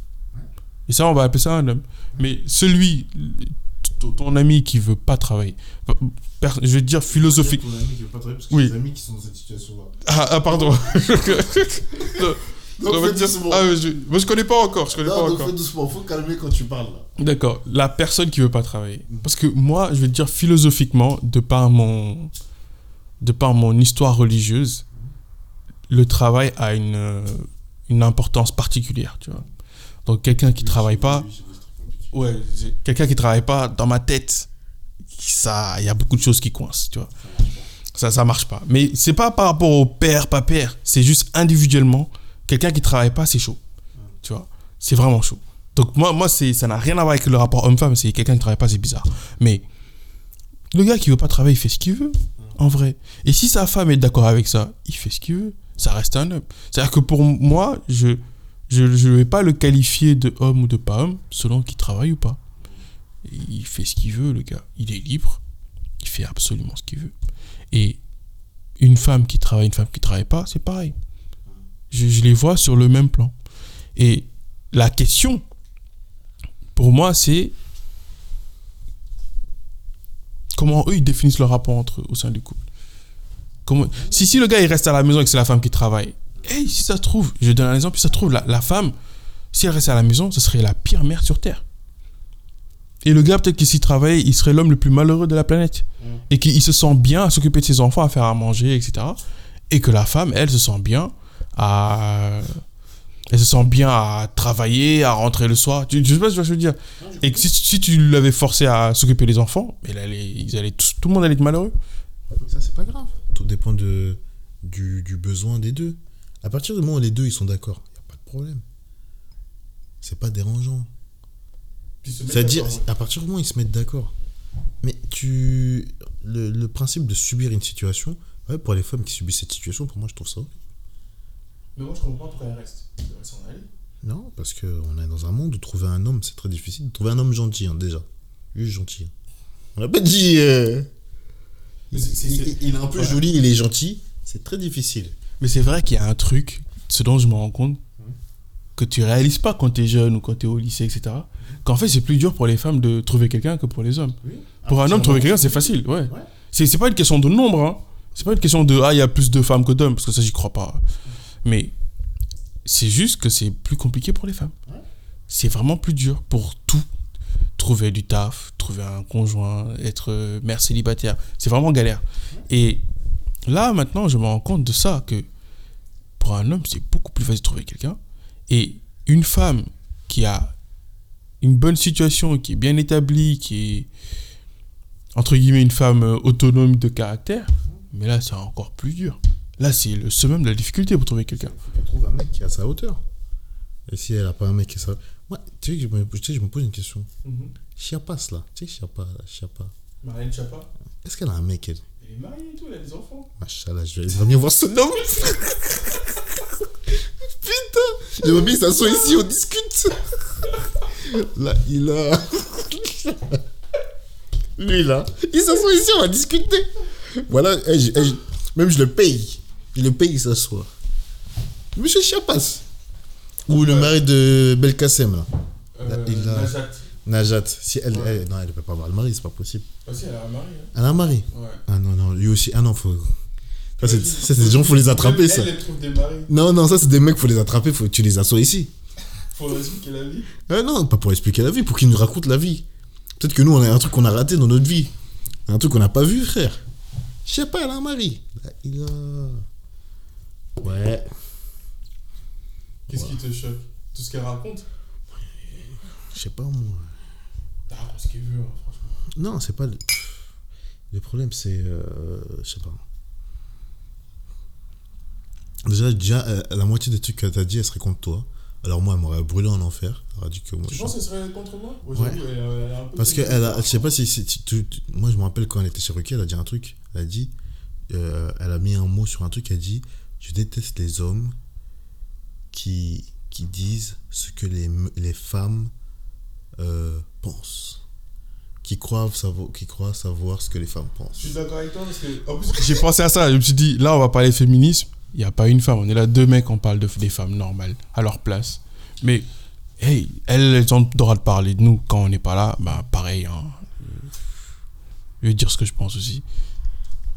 C: Et ça, on va appeler ça un homme. Mais celui, ton ami qui veut pas travailler, je vais dire philosophique.
B: Ton ami qui veut pas travailler parce que
C: Oui.
B: amis qui sont dans cette situation-là.
C: Ah, ah, pardon.
B: Donc, fais doucement.
C: ah, je, moi, je connais pas encore. Je connais
B: Non,
C: pas
B: donc
C: encore.
B: fais doucement. Faut calmer quand tu parles.
C: D'accord. La personne qui veut pas travailler. Parce que moi, je vais dire philosophiquement, de par mon, de par mon histoire religieuse, le travail a une, euh, une importance particulière, tu vois. Donc quelqu'un qui travaille pas,
B: Oui, très compliqué.
C: ouais, quelqu'un qui travaille pas, dans ma tête, ça, il y a beaucoup de choses qui coincent, tu vois. Ça, ça marche pas. Mais c'est pas par rapport au père, pas père. C'est juste individuellement. Quelqu'un qui travaille pas, c'est chaud. Tu vois. C'est vraiment chaud. Donc moi, moi c'est, ça n'a rien à voir avec le rapport homme-femme. C'est quelqu'un qui travaille pas, c'est bizarre. Mais le gars qui veut pas travailler, il fait ce qu'il veut. En vrai. Et si sa femme est d'accord avec ça, il fait ce qu'il veut. Ça reste un homme. C'est-à-dire que pour moi, je je ne vais pas le qualifier de homme ou de pas homme selon qu'il travaille ou pas. Il fait ce qu'il veut, le gars. Il est libre. Il fait absolument ce qu'il veut. Et une femme qui travaille, une femme qui travaille pas, c'est pareil. Je, je les vois sur le même plan. Et la question, pour moi, c'est comment eux, ils définissent leur rapport entre au sein du couple. Comment... Si, si le gars, il reste à la maison et que c'est la femme qui travaille, hey, si ça se trouve, je donne un exemple, si ça se trouve, la, la femme, si elle reste à la maison, ce serait la pire mère sur Terre. Et le gars, peut-être qu'il s'y travaille, il serait l'homme le plus malheureux de la planète. Et qu'il se sent bien à s'occuper de ses enfants, à faire à manger, etc. Et que la femme, elle, se sent bien à. Elle se sent bien à travailler, à rentrer le soir. Tu, je sais pas ce que je veux dire. Et que si, si tu l'avais forcé à s'occuper des enfants, elle allait, ils allaient tout le monde allait être malheureux.
B: Ça, c'est pas grave. Dépend de, du, du besoin des deux. À partir du moment où les deux ils sont d'accord, il n'y a pas de problème. c'est pas dérangeant. C'est-à-dire, à partir du moment où ils se mettent d'accord. Mais tu. Le, le principe de subir une situation, ouais, pour les femmes qui subissent cette situation, pour moi, je trouve ça. horrible.
C: Mais moi, je comprends pas pourquoi elle reste. Elle devrait s'en aller.
B: Non, parce qu'on est dans un monde où trouver un homme, c'est très difficile. Trouver un homme gentil, hein, déjà. Juste gentil. hein. On n'a pas dit. euh, Il, est un peu joli, il est gentil. C'est très difficile.
C: Mais c'est vrai qu'il y a un truc, ce dont je me rends compte, que tu réalises pas quand tu es jeune ou quand tu es au lycée, etc. Qu'en fait, c'est plus dur pour les femmes de trouver quelqu'un que pour les hommes. Pour un homme, trouver quelqu'un, c'est facile, ouais.
B: Ouais.
C: C'est c'est pas une question de nombre, hein. C'est pas une question de ah, il y a plus de femmes que d'hommes, parce que ça, j'y crois pas. Mais c'est juste que c'est plus compliqué pour les femmes.
B: Ouais.
C: C'est vraiment plus dur pour tout. Trouver du taf, trouver un conjoint, être euh, mère célibataire. C'est vraiment galère. Et là, maintenant, je me rends compte de ça, que pour un homme, c'est beaucoup plus facile de trouver quelqu'un. Et une femme qui a une bonne situation, qui est bien établie, qui est, entre guillemets, une femme euh, autonome de caractère, mais là, c'est encore plus dur. Là, c'est le summum de la difficulté pour trouver quelqu'un.
B: faut qu'elle trouve un mec qui à sa hauteur. Et si elle a pas un mec qui à sa Tu sais, que je me, tu sais, je me pose une question. Chiapas, là. Tu sais, Chiapas, là, Chiapas.
C: Marlène Chapa,
B: Est-ce qu'elle a un mec, elle?
C: Elle est mariée et tout, elle a des enfants.
B: Machallah, je vais bien voir son homme. Putain, j'aimerais bien qu'il s'assoie ici, on discute. Là, il a. Lui, là, il s'assoit ici, on va discuter. Voilà, eh, eh, même je le paye. Je le paye, il s'assoit. Monsieur Chiapas. Ou le mari de Belkacem, là.
C: Euh,
B: il a-
C: Najat.
B: Najat. Si elle,
C: Ouais.
B: elle- non, elle ne peut pas avoir le mari, c'est pas possible.
C: Aussi, elle a un mari. hein.
B: Elle a un mari.
C: Ouais.
B: Ah non, non, lui aussi. Ah non, faut. Ça, c'est des gens, faut les attraper,
C: elle,
B: ça.
C: Elle, trouve des maris.
B: Non, non, ça, c'est des mecs, faut les attraper, faut que tu les assois ici.
C: Faut expliquer la vie.
B: Ah non, pas pour expliquer la vie, pour qu'ils nous racontent la vie. Peut-être que nous, on a un truc qu'on a raté dans notre vie. Un truc qu'on n'a pas vu, frère. Je sais pas, elle a un mari. Il a. Ouais.
C: Qu'est-ce qui te choque Tout ce qu'elle raconte
B: Je sais pas, moi.
C: Elle raconte ce qu'elle veut, hein, franchement.
B: Non, c'est pas. Le, le problème, c'est. euh, je sais pas. Déjà, déjà euh, la moitié des trucs que t'as dit, elle serait contre toi. Alors moi, elle m'aurait brûlé en enfer. Elle aurait dit que moi,
C: Tu
B: je-
C: penses qu'elle serait contre moi j'avoue, elle, elle a un peu
B: Parce que elle a, je sais pas si, si- si tu- tu- moi je me rappelle quand elle était chez Ruquier, elle a dit un truc. Elle a dit, euh, elle a mis un mot sur un truc. Elle a dit, je déteste les hommes qui qui disent ce que les les femmes euh, pensent, qui croient savoir, qui croient savoir ce que les femmes
C: Je
B: pensent.
C: suis d'accord avec toi parce que. J'ai pensé à ça. Je me suis dit, là, on va parler féminisme. Il n'y a pas une femme. On est là, deux mecs, on parle de, des femmes normales, à leur place. Mais, hey, elles, elles ont le droit de parler de nous quand on n'est pas là. Bah, pareil. Hein. Je vais dire ce que je pense aussi.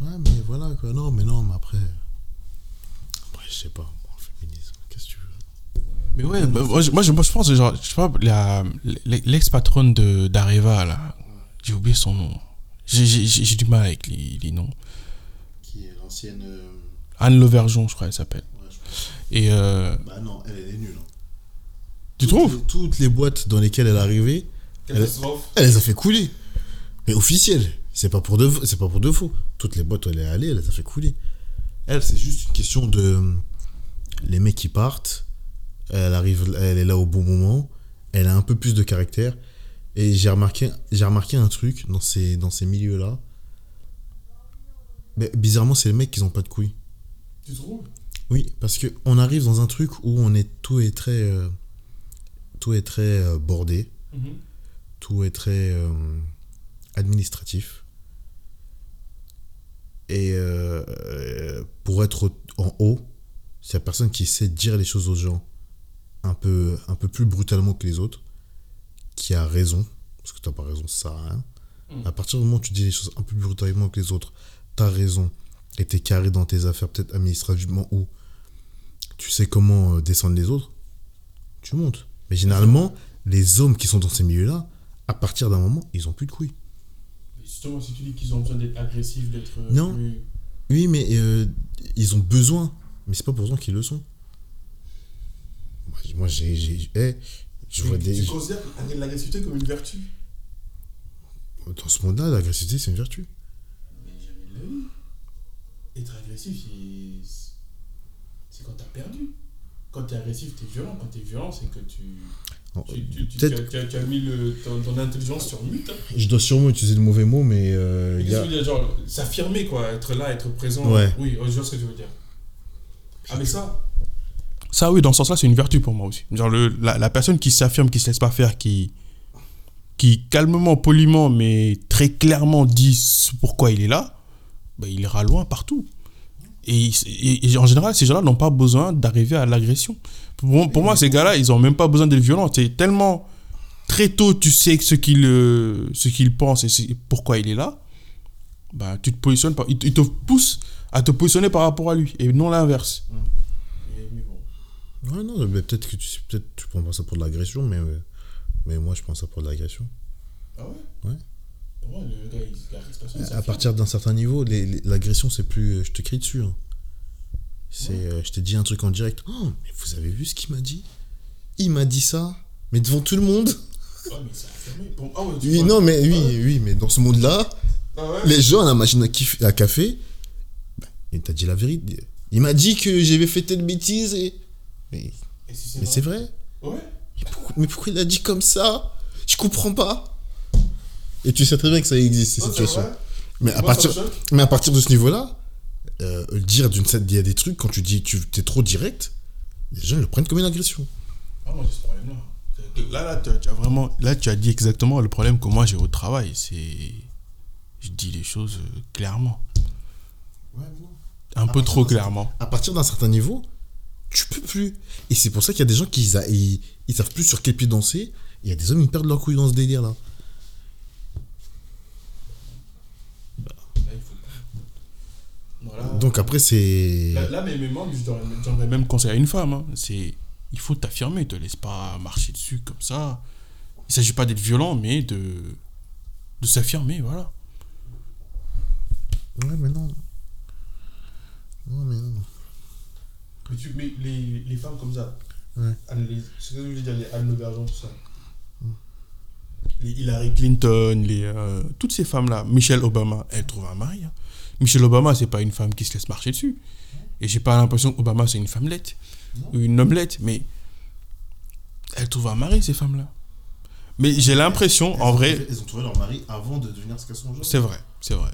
B: Ouais, mais voilà quoi. Non, mais non, mais après, après je sais pas. Moi, féminisme, qu'est-ce que tu veux
C: Mais ouais, bah, moi, je, moi, je, pense, genre, je sais pas, l'ex-patronne de- d'Areva, là, j'ai oublié son nom. J'ai- du mal avec les, les noms.
B: Qui est l'ancienne. euh,
C: Anne Levergeon, je crois, elle s'appelle. Et euh,
B: Bah non, elle, elle est nulle. hein.
C: tu
B: Toutes
C: trouves
B: les- Toutes les boîtes dans lesquelles elle est arrivée,
C: Catastrophe.
B: elle les a fait couler. Mais officiel. C'est pas pour de c'est pas pour de faux. Toutes les boîtes où elle est allée, elle les a fait couler. Elle, c'est juste une question de les mecs qui partent. Elle arrive, elle est là au bon moment. Elle a un peu plus de caractère. Et j'ai remarqué, j'ai remarqué un truc dans ces, dans ces milieux-là. Mais bizarrement, c'est les mecs qui n'ont pas de couilles.
C: Tu trouves?
B: Oui, parce que on arrive dans un truc où on est tout est très euh, tout est très euh, bordé, tout est très euh, administratif. Et pour être en haut, c'est la personne qui sait dire les choses aux gens un peu un peu plus brutalement que les autres, qui a raison, parce que t'as pas raison, ça sert à rien.
C: Mm.
B: À partir du moment où tu dis les choses un peu plus brutalement que les autres, t'as raison, et t'es carré dans tes affaires, peut-être administrativement, ou tu sais comment euh, descendre les autres, tu montes. Mais généralement, les hommes qui sont dans ces milieux-là, à partir d'un moment, ils ont plus de couilles.
C: Justement, si tu dis qu'ils ont besoin d'être agressifs, d'être. euh,
B: Non.
C: plus-
B: Oui, mais euh, ils ont besoin, mais c'est pas pour autant qu'ils le sont. Moi, j'ai, j'ai, eh, je vois
C: Tu-
B: des.
C: Tu considères l'agressivité comme une vertu?
B: Dans ce monde-là, l'agressivité, c'est une vertu.
C: Mais jamais de la vie. Être agressif, c'est- c'est quand t'as perdu. quand tu es agressif, tu es violent. Quand tu es violent, c'est que tu.
B: Oh,
C: Tu, tu- tu- as, tu as mis le- ton, ton intelligence sur mute. hein.
B: Je dois sûrement utiliser le mauvais mot, mais euh, il y
C: Qu'est-ce
B: a...
C: que je veux dire? Genre, s'affirmer, quoi. Être là, être présent.
B: Ouais.
C: Oui, je vois ce que tu veux dire. Ah, mais ça. Ça, oui, dans ce sens-là, c'est une vertu pour moi aussi. Genre, le, la, la personne qui s'affirme, qui se laisse pas faire, qui, qui calmement, poliment, mais très clairement dit pourquoi il est là, bah, il ira loin partout. Et, et- et en général, ces gens-là n'ont pas besoin d'arriver à l'agression. Pour, moi- pour moi, ces gars-là, ils ont même pas besoin d'être violents. C'est tellement très tôt, tu sais ce qu'il euh, ce qu'il pense et pourquoi il est là. Bah, tu te positionnes par, il, te- il te pousse à te positionner par rapport à lui et non l'inverse.
B: Ouais, non, mais peut-être que tu, peut-être tu prends pas ça pour de l'agression, mais, euh, mais moi, je prends ça pour de l'agression.
C: Ah ouais?
B: Ouais.
C: Pour moi, le gars, il agresse personne.
B: À partir d'un certain niveau, l'agression, c'est plus euh, je te crie dessus. hein. C'est euh, je t'ai dit un truc en direct. Oh, mais vous avez vu ce qu'il m'a dit? Il m'a dit ça, mais devant tout le monde.
C: Ouais, mais ah
B: Oui,
C: vois.
B: non, mais oui,
C: ouais.
B: oui, mais dans ce monde-là,
C: Ah ouais?
B: les gens à la machine à, kiff- à café, bah, il t'a dit la vérité. Il m'a dit que j'avais fait telle bêtise et. Mais,
C: si
B: mais c'est vrai.
C: Ouais.
B: Mais pourquoi, mais pourquoi il a dit comme ça? Je comprends pas. Et tu sais très bien que ça existe, ces
C: Oh,
B: situations. Mais à,
C: Moi,
B: partir, mais à partir de ce niveau-là, euh, dire d'une scène, il y a des trucs, quand tu dis tu es trop direct, les gens le prennent comme une agression.
C: Ah, moi, j'ai ce problème-là. Là, là, tu as, tu as vraiment. Là, tu as dit exactement le problème que moi j'ai au travail. C'est. Je dis les choses euh, clairement. Un peu trop clairement.
B: À partir d'un certain niveau, tu peux plus. Et c'est pour ça qu'il y a des gens qui ils, savent plus sur quel pied danser. Il y a des hommes qui perdent leur couille dans ce délire-là.
C: Là. Voilà.
B: Donc après, c'est.
C: Là, là, mais même moi, je donnerais- j'aimerais même conseiller à une femme. hein. C'est, il faut t'affirmer, te laisse pas marcher dessus comme ça. Il s'agit pas d'être violent, mais de, de s'affirmer, voilà.
B: Ouais, mais non. Non, mais non.
C: Mais, tu- les, les femmes comme ça,
B: Ouais.
C: Ce que je veux dire, les Anne Bergeron, tout ça. Les Hillary Clinton, les, euh, toutes ces femmes-là, Michelle Obama, elle trouve un mari. hein. Michelle Obama, c'est pas une femme qui se laisse marcher dessus. Et j'ai pas l'impression qu'Obama, c'est une femmelette. Ou une omelette, mais elle trouve un mari, ces femmes-là. Mais j'ai l'impression, en vrai,
B: Elles ont trouvé leur mari avant de devenir ce qu'elles sont aujourd'hui.
C: c'est vrai, c'est vrai.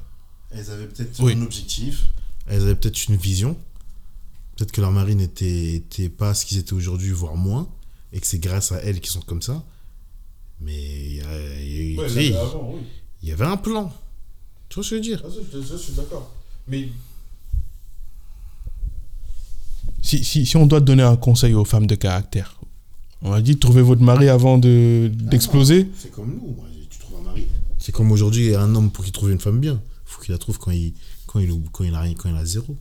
B: Elles avaient peut-être
C: Oui.
B: un objectif, elles avaient peut-être une vision. Peut-être que leur mari n'était était pas ce qu'ils étaient aujourd'hui, voire moins, et que c'est grâce à elles qu'ils sont comme ça. Mais il y, a- il y a- tu sais,
C: avant, oui.
B: il y avait un plan. Tu vois ce que je veux dire?
C: Je, suis d'accord. Mais. Si, si, si on doit donner un conseil aux femmes de caractère, on a dit trouvez votre mari avant de- d'exploser.
B: C'est comme nous, moi, tu trouves un mari. C'est comme aujourd'hui, un homme pour qu'il trouve une femme bien, faut qu'il la trouve quand il, quand il, quand il, a, rien- quand il a zéro.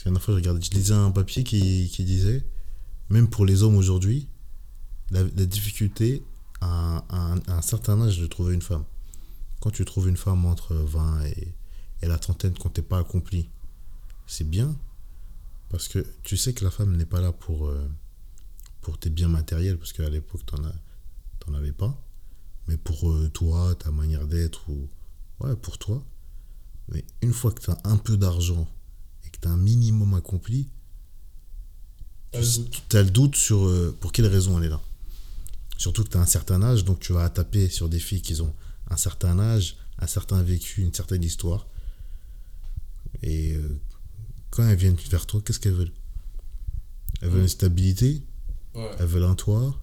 B: Parce la dernière fois, je, regardais, je lisais un papier qui, qui disait, même pour les hommes aujourd'hui, la, difficulté à, un- à un certain âge de trouver une femme. Quand tu trouves une femme entre 20 et, et la trentaine, quand t'es pas accompli, c'est bien. Parce que tu sais que la femme n'est pas là pour, euh, pour tes biens matériels, parce qu'à l'époque, t'en as t'en avais pas. Mais pour euh, toi, ta manière d'être, ou. Ouais, pour toi. Mais une fois que tu as un peu d'argent et que tu as un minimum accompli,
C: T'as le
B: tu as le doute sur euh, pour quelle raison elle est là. Surtout que tu as un certain âge, donc tu vas taper sur des filles qui ont un certain âge, un certain vécu, une certaine histoire. Et euh, quand elles viennent vers toi, qu'est-ce qu'elles veulent? Elles veulent une stabilité,
C: Ouais.
B: elles veulent un toit,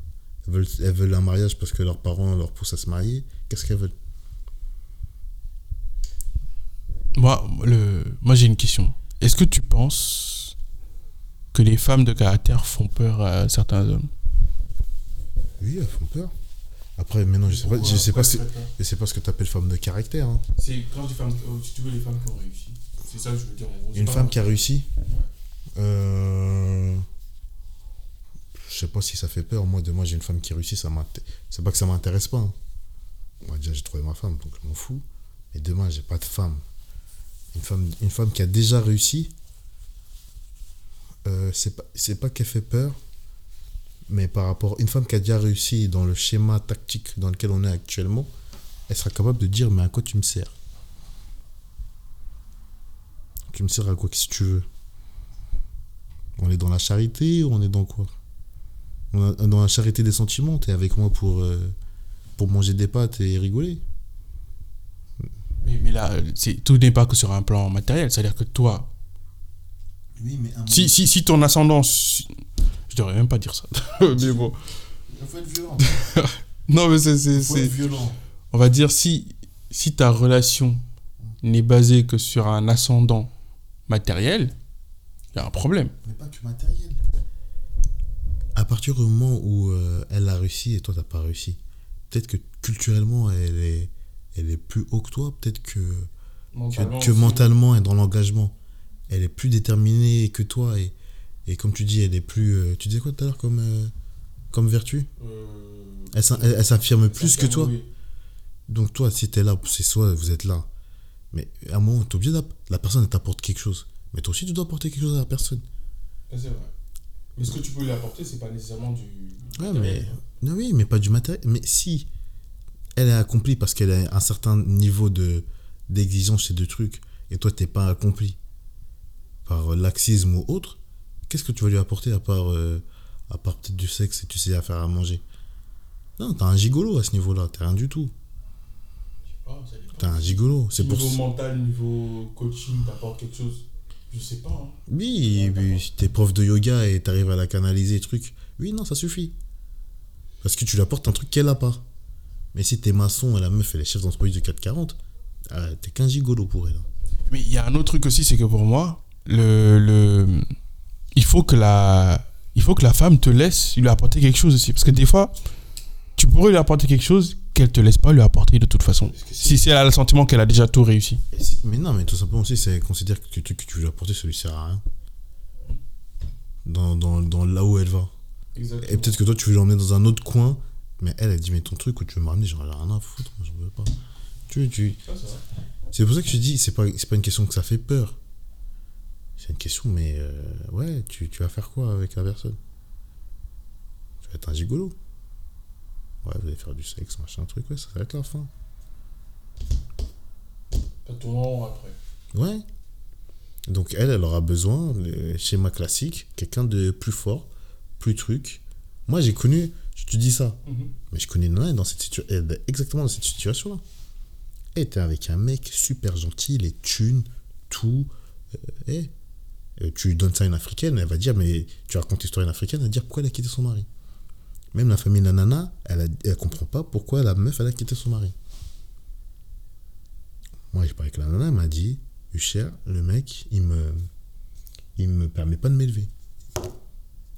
B: elles veulent, elles veulent un mariage parce que leurs parents leur poussent à se marier. Qu'est-ce qu'elles veulent?
C: Moi, le... Moi j'ai une question. Est-ce que tu penses que les femmes de caractère font peur à certains hommes?
B: Oui, elles font peur. Après, maintenant, je sais pas, je sais pas, ce- je sais pas ce que tu appelles femme de caractère. hein.
C: C'est quand dis femmes, oh, tu veux les femmes qui ont réussi. C'est ça que je veux dire. en gros.
B: Une
C: pas-
B: femme qui a réussi? Euh... Je sais pas si ça fait peur. Moi, demain, j'ai une femme qui réussit, ça m'inté- C'est pas que ça m'intéresse pas. hein. Moi, déjà, j'ai trouvé ma femme, donc je m'en fous. Mais demain, j'ai pas de femme. Une femme, une femme qui a déjà réussi, euh, c'est pas, pas qu'elle fait peur, mais par rapport. Une femme qui a déjà réussi dans le schéma tactique dans lequel on est actuellement, elle sera capable de dire Mais à quoi tu me sers? Tu me sers à quoi? Si tu veux? On est, dans la charité ou on est dans quoi? Dans la charité des sentiments, t'es avec moi pour, euh, pour manger des pâtes et rigoler.
C: Mais, mais là, c'est- tout n'est pas que sur un plan matériel. C'est-à-dire que toi,
B: Oui, mais un
C: si, si, si ton ascendance. Je devrais même pas dire ça. mais bon.
B: Il faut être violent.
C: Non, mais c'est. c'est-
B: faut être violent.
C: On va dire, si, si ta relation n'est basée que sur un ascendant matériel, il y a un problème.
B: Mais pas que matériel. À partir du moment où euh, elle a réussi et toi t'as pas réussi, peut-être que culturellement elle est, elle est plus haut que toi, peut-être que, que, que mentalement et dans l'engagement, elle est plus déterminée que toi et, et comme tu dis, elle est plus. euh, tu disais quoi tout à l'heure comme, euh, comme vertu? Elle, s'in- elle- elle s'affirme plus que toi. Donc toi, si t'es là, c'est soit vous êtes là. Mais à un moment, t'es obligé La personne, elle t'apporte quelque chose. Mais toi aussi, tu dois apporter quelque chose à la personne.
C: C'est vrai. Mais ce que tu peux lui apporter, c'est pas nécessairement du.
B: Ouais, mais... Non, oui, mais pas du matériel. Mais si elle est accomplie parce qu'elle a un certain niveau de d'exigence chez deux trucs, et toi, t'es pas accompli par euh, laxisme ou autre, qu'est-ce que tu vas lui apporter à part, euh, à part peut-être du sexe et tu sais à faire à manger? Non, t'as un gigolo à ce niveau-là, t'es rien du tout. T'es un gigolo. C'est pour
C: Niveau mental, niveau coaching, t'apportes quelque chose? Je sais pas. hein.
B: Oui, oui, t'es prof de yoga et t'arrives à la canaliser, truc. Oui, non, ça suffit. Parce que tu lui apportes un truc qu'elle a pas. Mais si t'es maçon et la meuf, elle est chef d'entreprise du 440, ah, t'es qu'un gigolo pour elle.
C: Mais il y a un autre truc aussi, c'est que pour moi, le, le, il, faut que la, il faut que la femme te laisse lui apporter quelque chose aussi. Parce que des fois, tu pourrais lui apporter quelque chose qu'elle te laisse pas lui apporter de toute façon. Si c'est elle a le sentiment qu'elle a déjà tout réussi.
B: Mais non, mais tout simplement aussi, c'est considère que, tu- que tu veux lui apporter, ça lui sert à rien. Dans, dans, dans là où elle va. Et peut-être que toi, tu veux l'emmener dans un autre coin, mais elle, elle dit, mais ton truc où tu veux m'amener, j'en ai rien à foutre, moi, j'en veux pas. Tu, tu... C'est pour ça que je dis, c'est pas, c'est pas une question que ça fait peur. C'est une question, mais euh, ouais, tu, tu vas faire quoi avec la personne? Tu vas être un gigolo. Ouais, vous allez faire du sexe, machin, truc, ouais, ça va être la fin.
C: après.
B: Ouais. Donc elle, elle aura besoin, le schéma classique, quelqu'un de plus fort, plus truc. Moi, j'ai connu, je te dis ça, mais je connais une nana dans cette situation, elle est exactement dans cette situation-là. Elle était avec un mec super gentil, les thunes, tout. euh, et, euh, tu lui donnes ça à une africaine, elle va dire, mais tu racontes l'histoire à une africaine, elle va dire pourquoi elle a quitté son mari? Même la famille de la nana, elle, a- elle comprend pas pourquoi la meuf, elle a quitté son mari. Moi, j'ai parlé avec la nana, elle m'a dit, Hucher, le mec, il me, il me permet pas de m'élever.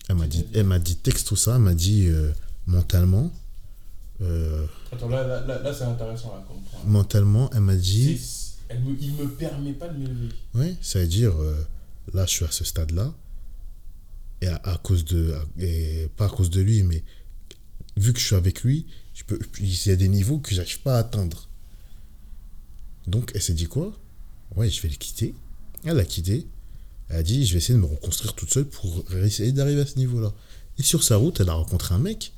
B: Elle m'a dit, elle m'a dit texte tout ça, elle m'a dit euh, mentalement, euh,
C: Attends, là, là, là, là, c'est intéressant à comprendre.
B: mentalement, elle m'a dit,
C: elle me- il me permet pas de m'élever.
B: ouais, ça veut dire, euh, là, je suis à ce stade-là, et à, à cause de, et pas à cause de lui, mais vu que je suis avec lui, je peux, il y a des niveaux que j'arrive pas à atteindre. Donc, elle s'est dit quoi? Ouais, je vais le quitter. Elle l'a quitté. Elle a dit, je vais essayer de me reconstruire toute seule pour essayer d'arriver à ce niveau-là. Et sur sa route, elle a rencontré un mec.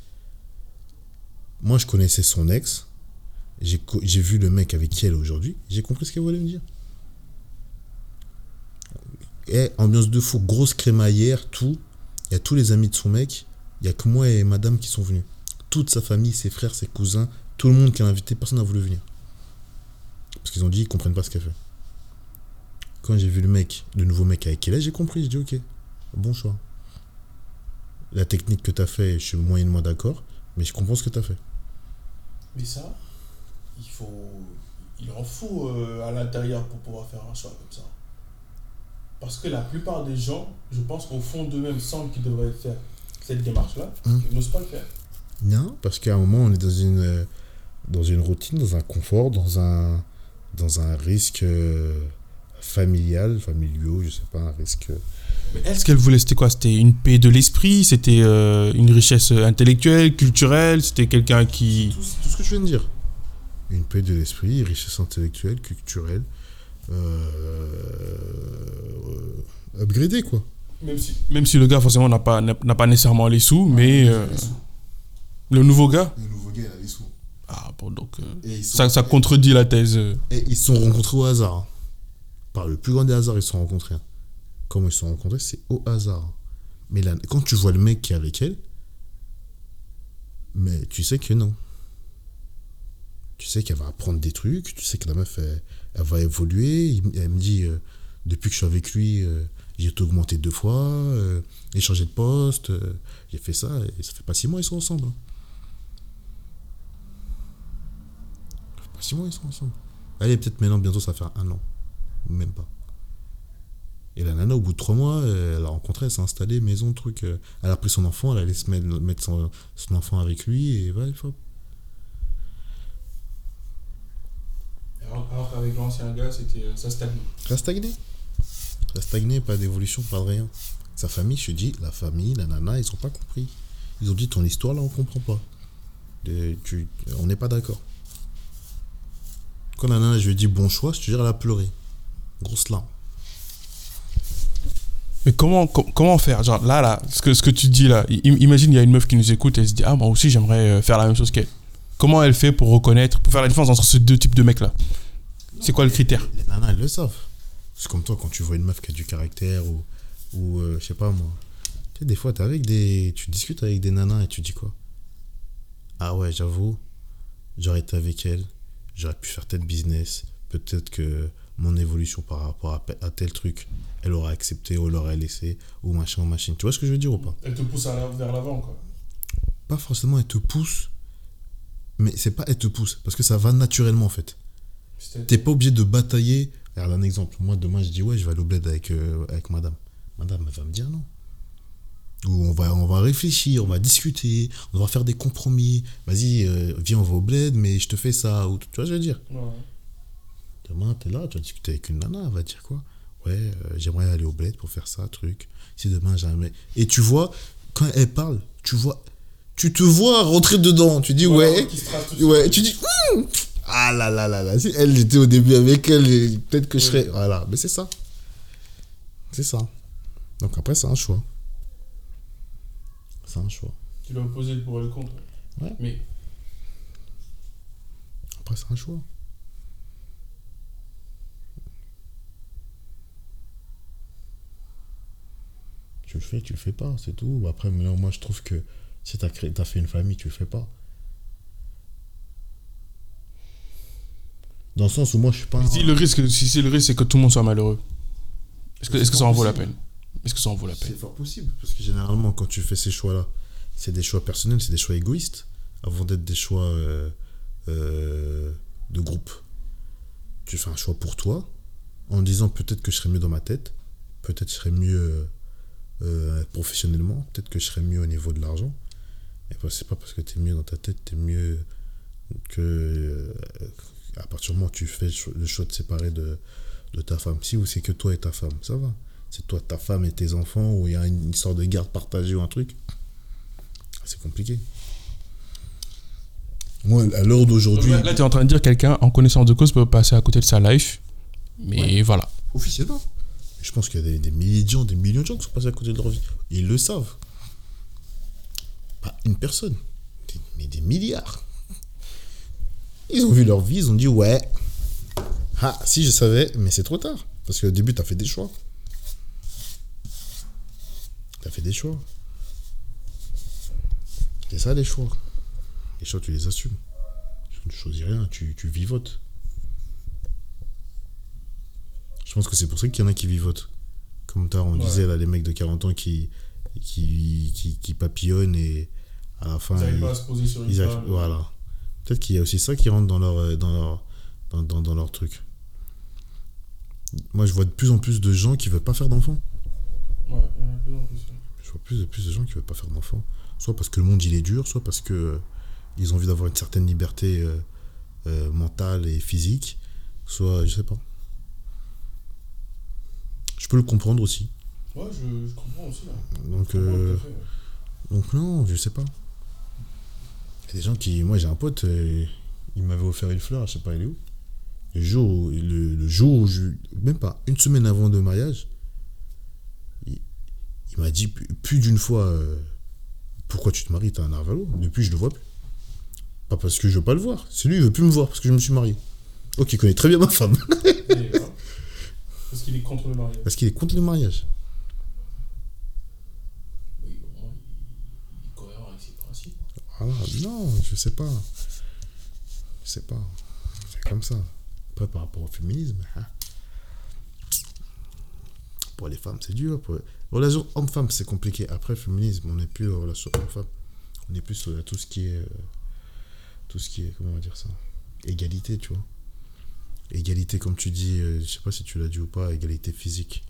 B: Moi, je connaissais son ex. J'ai vu le mec avec qui elle est aujourd'hui. J'ai compris ce qu'elle voulait me dire. Et ambiance de fou, grosse crémaillère, tout. Il y a tous les amis de son mec. Il y a que moi et madame qui sont venus. Toute sa famille, ses frères, ses cousins, tout le monde qui l'a invité, personne n'a voulu venir. Parce qu'ils ont dit, ils comprennent pas ce qu'elle fait. Quand j'ai vu le mec, le nouveau mec avec qui elle est, j'ai compris. J'ai dit, ok, bon choix. La technique que tu as fait, je suis moyennement d'accord, mais je comprends ce que tu as fait.
C: Mais ça, il faut. Il en faut euh, à l'intérieur pour pouvoir faire un choix comme ça. Parce que la plupart des gens, je pense qu'au fond d'eux-mêmes semblent qu'ils devraient faire cette démarche-là,
B: Hum.
C: ils n'osent pas le faire.
B: Non, parce qu'à un moment, on est dans une, euh, dans une routine, dans un confort, dans un, dans un risque euh, familial, familiaux, je sais pas, un risque. euh,
C: Mais elle, ce qu'elle voulait, c'était quoi? C'était une paix de l'esprit C'était euh, une richesse intellectuelle, culturelle C'était quelqu'un qui.
B: Tout, tout ce que je viens de dire. Une paix de l'esprit, richesse intellectuelle, culturelle, euh, euh, upgradée, quoi.
C: Même si, même si le gars, forcément, n'a pas, n'a pas nécessairement les sous, mais. euh, le nouveau gars?
B: Le nouveau gars, il a les sous.
C: Ah, bon, donc. euh,
B: Et ils sont,
C: ça, ça contredit la thèse.
B: et ils se sont rencontrés au hasard. Par le plus grand des hasards, ils se sont rencontrés. Comment ils se sont rencontrés C'est au hasard. Mais là, quand tu vois le mec qui est avec elle, mais tu sais que non. Tu sais qu'elle va apprendre des trucs, tu sais que la meuf, elle, va évoluer. Elle me dit, euh, depuis que je suis avec lui, euh, j'ai augmenté deux fois, euh, j'ai changé de poste, j'ai fait ça, et ça fait pas six mois, ils sont ensemble. hein. Fait pas six mois, ils sont ensemble. Allez, peut-être maintenant, bientôt, ça va faire un an. Même pas. Et la nana, au bout de trois mois, euh, elle a rencontré, elle s'est installée, maison, truc. euh, Elle a pris son enfant, elle allait se mettre, mettre son, son enfant avec lui, et voilà, il faut.
C: Alors qu'avec l'ancien gars, c'était ça stagnait.
B: Ça a stagné. Ça a stagné, pas d'évolution, pas de rien. Sa famille, je te dis, la famille, la nana, ils ont pas compris. Ils ont dit ton histoire là, on comprend pas. Et tu- on n'est pas d'accord. Quand la nana, je lui ai dit bon choix, je te jure, elle a pleuré. Grosse larme.
C: Mais comment, com- comment faire? Genre là, là, ce que, ce que tu dis là, imagine il y a une meuf qui nous écoute et elle se dit Ah, moi aussi j'aimerais euh, faire la même chose qu'elle. Comment elle fait pour reconnaître, pour faire la différence entre ces deux types de mecs là C'est quoi le critère?
B: Les nanas, elles le savent. C'est comme toi, quand tu vois une meuf qui a du caractère ou, ou euh, je sais pas moi. Tu sais, des fois, avec des, tu discutes avec des nanas et tu dis quoi? Ah ouais, j'avoue, j'aurais été avec elle, j'aurais pu faire tel business. Peut-être que mon évolution par rapport à tel truc, elle aurait accepté ou elle aurait laissé ou machin, machin. Tu vois ce que je veux dire ou pas?
C: Elle te pousse vers l'avant quoi.
B: Pas forcément, elle te pousse, mais c'est pas elle te pousse, parce que ça va naturellement en fait. T'es pas obligé de batailler. Regarde un exemple. Moi, demain, je dis, ouais, je vais aller au bled avec, euh, avec madame. Madame, elle va me dire non. Ou on va, on va réfléchir, on va discuter, on va faire des compromis. Vas-y, euh, viens, on va au bled, mais je te fais ça. Ou, tu vois, ce que je veux dire? Demain, t'es là, tu vas discuter avec une nana, elle va dire quoi? Ouais, euh, j'aimerais aller au bled pour faire ça, truc. Si demain, jamais. Et tu vois, quand elle parle, tu vois, tu te vois rentrer dedans. Tu dis, ouais. Ouais, tu dis, Hum ah là là là là, si elle j'étais au début avec elle, peut-être que je serais. Voilà, mais c'est ça. C'est ça. Donc après, c'est un choix. C'est un choix.
C: Tu dois poser le pour et le contre.
B: Ouais.
C: Mais
B: Après, c'est un choix. Tu le fais, tu le fais pas, c'est tout. Après, là, moi, je trouve que si t'as créé, t'as fait une famille, tu le fais pas. Dans le sens où moi, je suis pas. un-
C: si le risque, si c'est le risque, c'est que tout le monde soit malheureux. Est-ce que,
B: C'est
C: est-ce que ça en vaut la peine? Est-ce que ça en vaut la peine?
B: C'est fort possible, parce que généralement, quand tu fais ces choix-là, c'est des choix personnels, c'est des choix égoïstes, avant d'être des choix euh, euh, de groupe. Tu fais un choix pour toi, en disant peut-être que je serais mieux dans ma tête, peut-être que je serais mieux euh, professionnellement, peut-être que je serais mieux au niveau de l'argent. Et bah, c'est pas parce que tu es mieux dans ta tête, tu es mieux que. euh, à partir du moment où tu fais le choix- de séparer de, de ta femme, si ou c'est que toi et ta femme, ça va c'est toi, ta femme et tes enfants, ou il y a une histoire de garde partagée ou un truc, c'est compliqué. Moi, à l'heure d'aujourd'hui,
C: Là, tu es en train de dire que quelqu'un en connaissance de cause peut passer à côté de sa life. Mais voilà.
B: officiellement, je pense qu'il y a des, des millions de gens qui sont passés à côté de leur vie. Ils le savent. Pas une personne, mais des milliards. Ils ont vu leur vie, ils ont dit ouais. Ah, si je savais, mais c'est trop tard. Parce qu'au début, tu as fait des choix. Tu as fait des choix. C'est ça les choix. Les choix, tu les assumes. Tu ne choisis rien, tu vivotes. Je pense que c'est pour ça qu'il y en a qui vivotent. Comme tard, on
C: Ouais.
B: disait, là, les mecs de 40 ans qui, qui, qui, qui papillonnent et à la fin. ils-
C: à se poser sur
B: ils arrivent- voilà. Peut-être qu'il y a aussi ça qui rentre dans leur, euh, dans leur, dans, dans, dans leur truc. Moi, je vois de plus en plus de gens qui veulent pas faire d'enfants.
C: Ouais, il y en a de plus en plus.
B: Je vois plus de plus de gens qui veulent pas faire d'enfants. Soit parce que le monde il est dur, soit parce que euh, ils ont envie d'avoir une certaine liberté euh, euh, mentale et physique, soit je sais pas. Je peux le comprendre aussi.
C: Ouais, je, je comprends aussi. Là.
B: Donc, euh, donc non, je sais pas. Il y a des gens qui. Moi j'ai un pote, euh, il m'avait offert une fleur, je sais pas, elle est où. Le jour, où- le, le jour où je. Même pas, une semaine avant le mariage, il, il m'a dit plus, plus d'une fois euh, Pourquoi tu te maries T'as un narvalo Depuis, je le vois plus. Pas parce que je veux pas le voir. C'est lui, il veut plus me voir parce que je me suis marié. Ok, il connaît très bien ma femme.
C: Parce qu'il est contre le mariage.
B: Parce qu'il est contre le mariage. Oui, il est cohérent avec ses principes. Ah non, je sais pas. Je sais pas. C'est comme ça. Après, par rapport au féminisme, hein. pour les femmes, c'est dur. Relation homme-femme, c'est compliqué. Après, féminisme, on n'est plus en relation homme-femme. On est plus sur tout ce qui est. Euh, tout ce qui est. Comment on va dire ça? Égalité, tu vois. Égalité, comme tu dis, euh, je sais pas si tu l'as dit ou pas, égalité physique.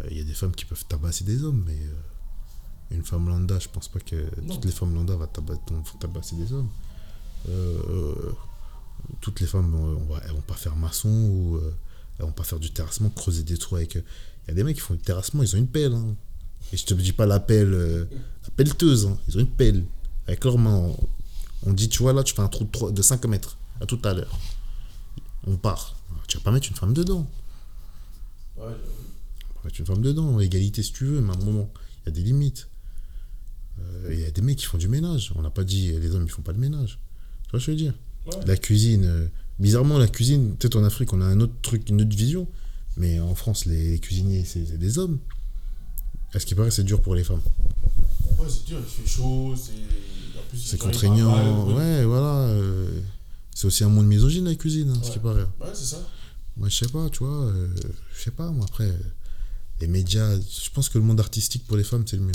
B: Euh, Il y a des femmes qui peuvent tabasser des hommes, mais euh, une femme lambda, je pense pas que
C: Non.
B: toutes les femmes lambda vont tabasser, des hommes. Euh, euh, toutes les femmes, euh, on va, elles vont pas faire maçon ou euh, elles vont pas faire du terrassement, creuser des trous avec. euh, Il y a des mecs qui font du terrassement, ils ont une pelle. hein. Et je te dis pas la pelle, euh, la pelleteuse, hein. ils ont une pelle. Avec leurs mains, on, on dit, tu vois, là, tu fais un trou de, trois- de 5 mètres. À tout à l'heure. On part. Tu vas pas mettre une femme dedans.
C: Ouais,
B: On va mettre une femme dedans. Égalité si tu veux, mais à un moment, il y a des limites. Euh, Il y a des mecs qui font du ménage. On n'a pas dit les hommes ils font pas de ménage. Tu vois ce que je veux dire
C: Ouais.
B: La cuisine. euh, bizarrement, la cuisine, peut-être en Afrique, on a un autre truc, une autre vision. Mais en France, les, les cuisiniers, c'est des hommes. À ce qui paraît, c'est dur pour les femmes.
C: Ouais, c'est dur, il fait chaud, c'est.
B: C'est contraignant. Ouais, voilà. euh, c'est aussi un monde misogyne, la cuisine, hein, à ce
C: Ouais.
B: qui paraît.
C: Ouais, c'est ça.
B: Moi, je sais pas, tu vois. euh, je sais pas, moi, après. euh, les médias, je pense que le monde artistique pour les femmes, c'est le mieux.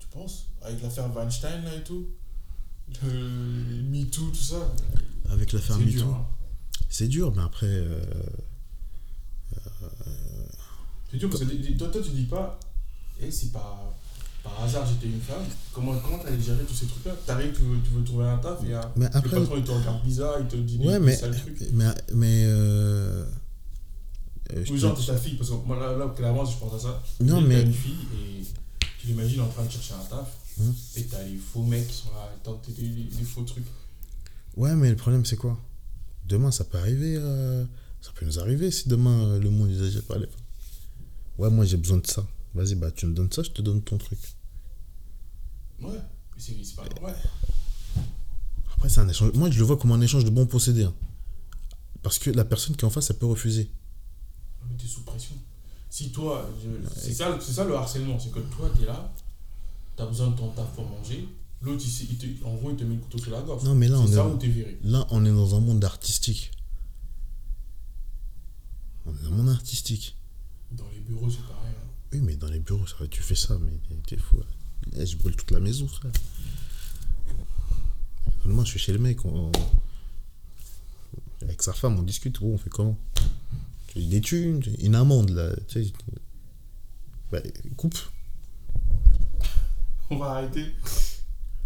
C: Tu penses? Avec l'affaire Weinstein là et tout? Le MeToo, tout ça?
B: Avec l'affaire
C: C'est
B: MeToo.
C: hein.
B: C'est dur, mais après. euh,
C: C'est dur parce que toi, toi, tu dis pas, et si par, par hasard j'étais une femme, comment comment t'allais gérer tous ces trucs-là? T'arrives, tu veux, tu veux trouver un taf et euh,
B: Mais
C: le
B: après.
C: patron il te regarde bizarre, il te dit
B: Ouais,
C: des
B: mais.
C: sales trucs.
B: Mais. mais euh, euh,
C: Ou genre, t'es ta fille, parce que moi là, là clairement, je pense à ça.
B: Non,
C: T'as
B: mais-
C: une fille et tu l'imagines en train de chercher un taf,
B: Hum.
C: et t'as les faux mecs qui sont là, à tenter des, faux trucs.
B: Ouais, mais le problème, c'est quoi? Demain, ça peut arriver. euh, Ça peut nous arriver si demain, le monde n'exagère pas les femmes. Ouais, moi, j'ai besoin de ça. Vas-y, bah, tu me donnes ça, je te donne ton truc.
C: Ouais, mais c'est pas normal.
B: Après, c'est un échange. Moi, je le vois comme un échange de bons procédés. hein. Parce que la personne qui est en face, elle peut refuser.
C: Mais t'es sous pression. Si toi, je- c'est ça, c'est ça le harcèlement, c'est que toi t'es là, t'as besoin de ton taf pour manger, l'autre il, il te- en gros il te met le couteau sur la gorge.
B: Non, mais là, on est,
C: ça où viré.
B: là, on est dans un monde artistique. On est dans un monde artistique.
C: Dans les bureaux c'est pareil. hein.
B: Oui, mais dans les bureaux, ça, tu fais ça, mais t'es- fou. Eh, je brûle toute la maison, frère. Moi, je suis chez le mec. Avec sa femme, on discute. Oh, on fait comment? Des thunes, une amende, là. Tu sais, bah, coupe.
C: On va arrêter.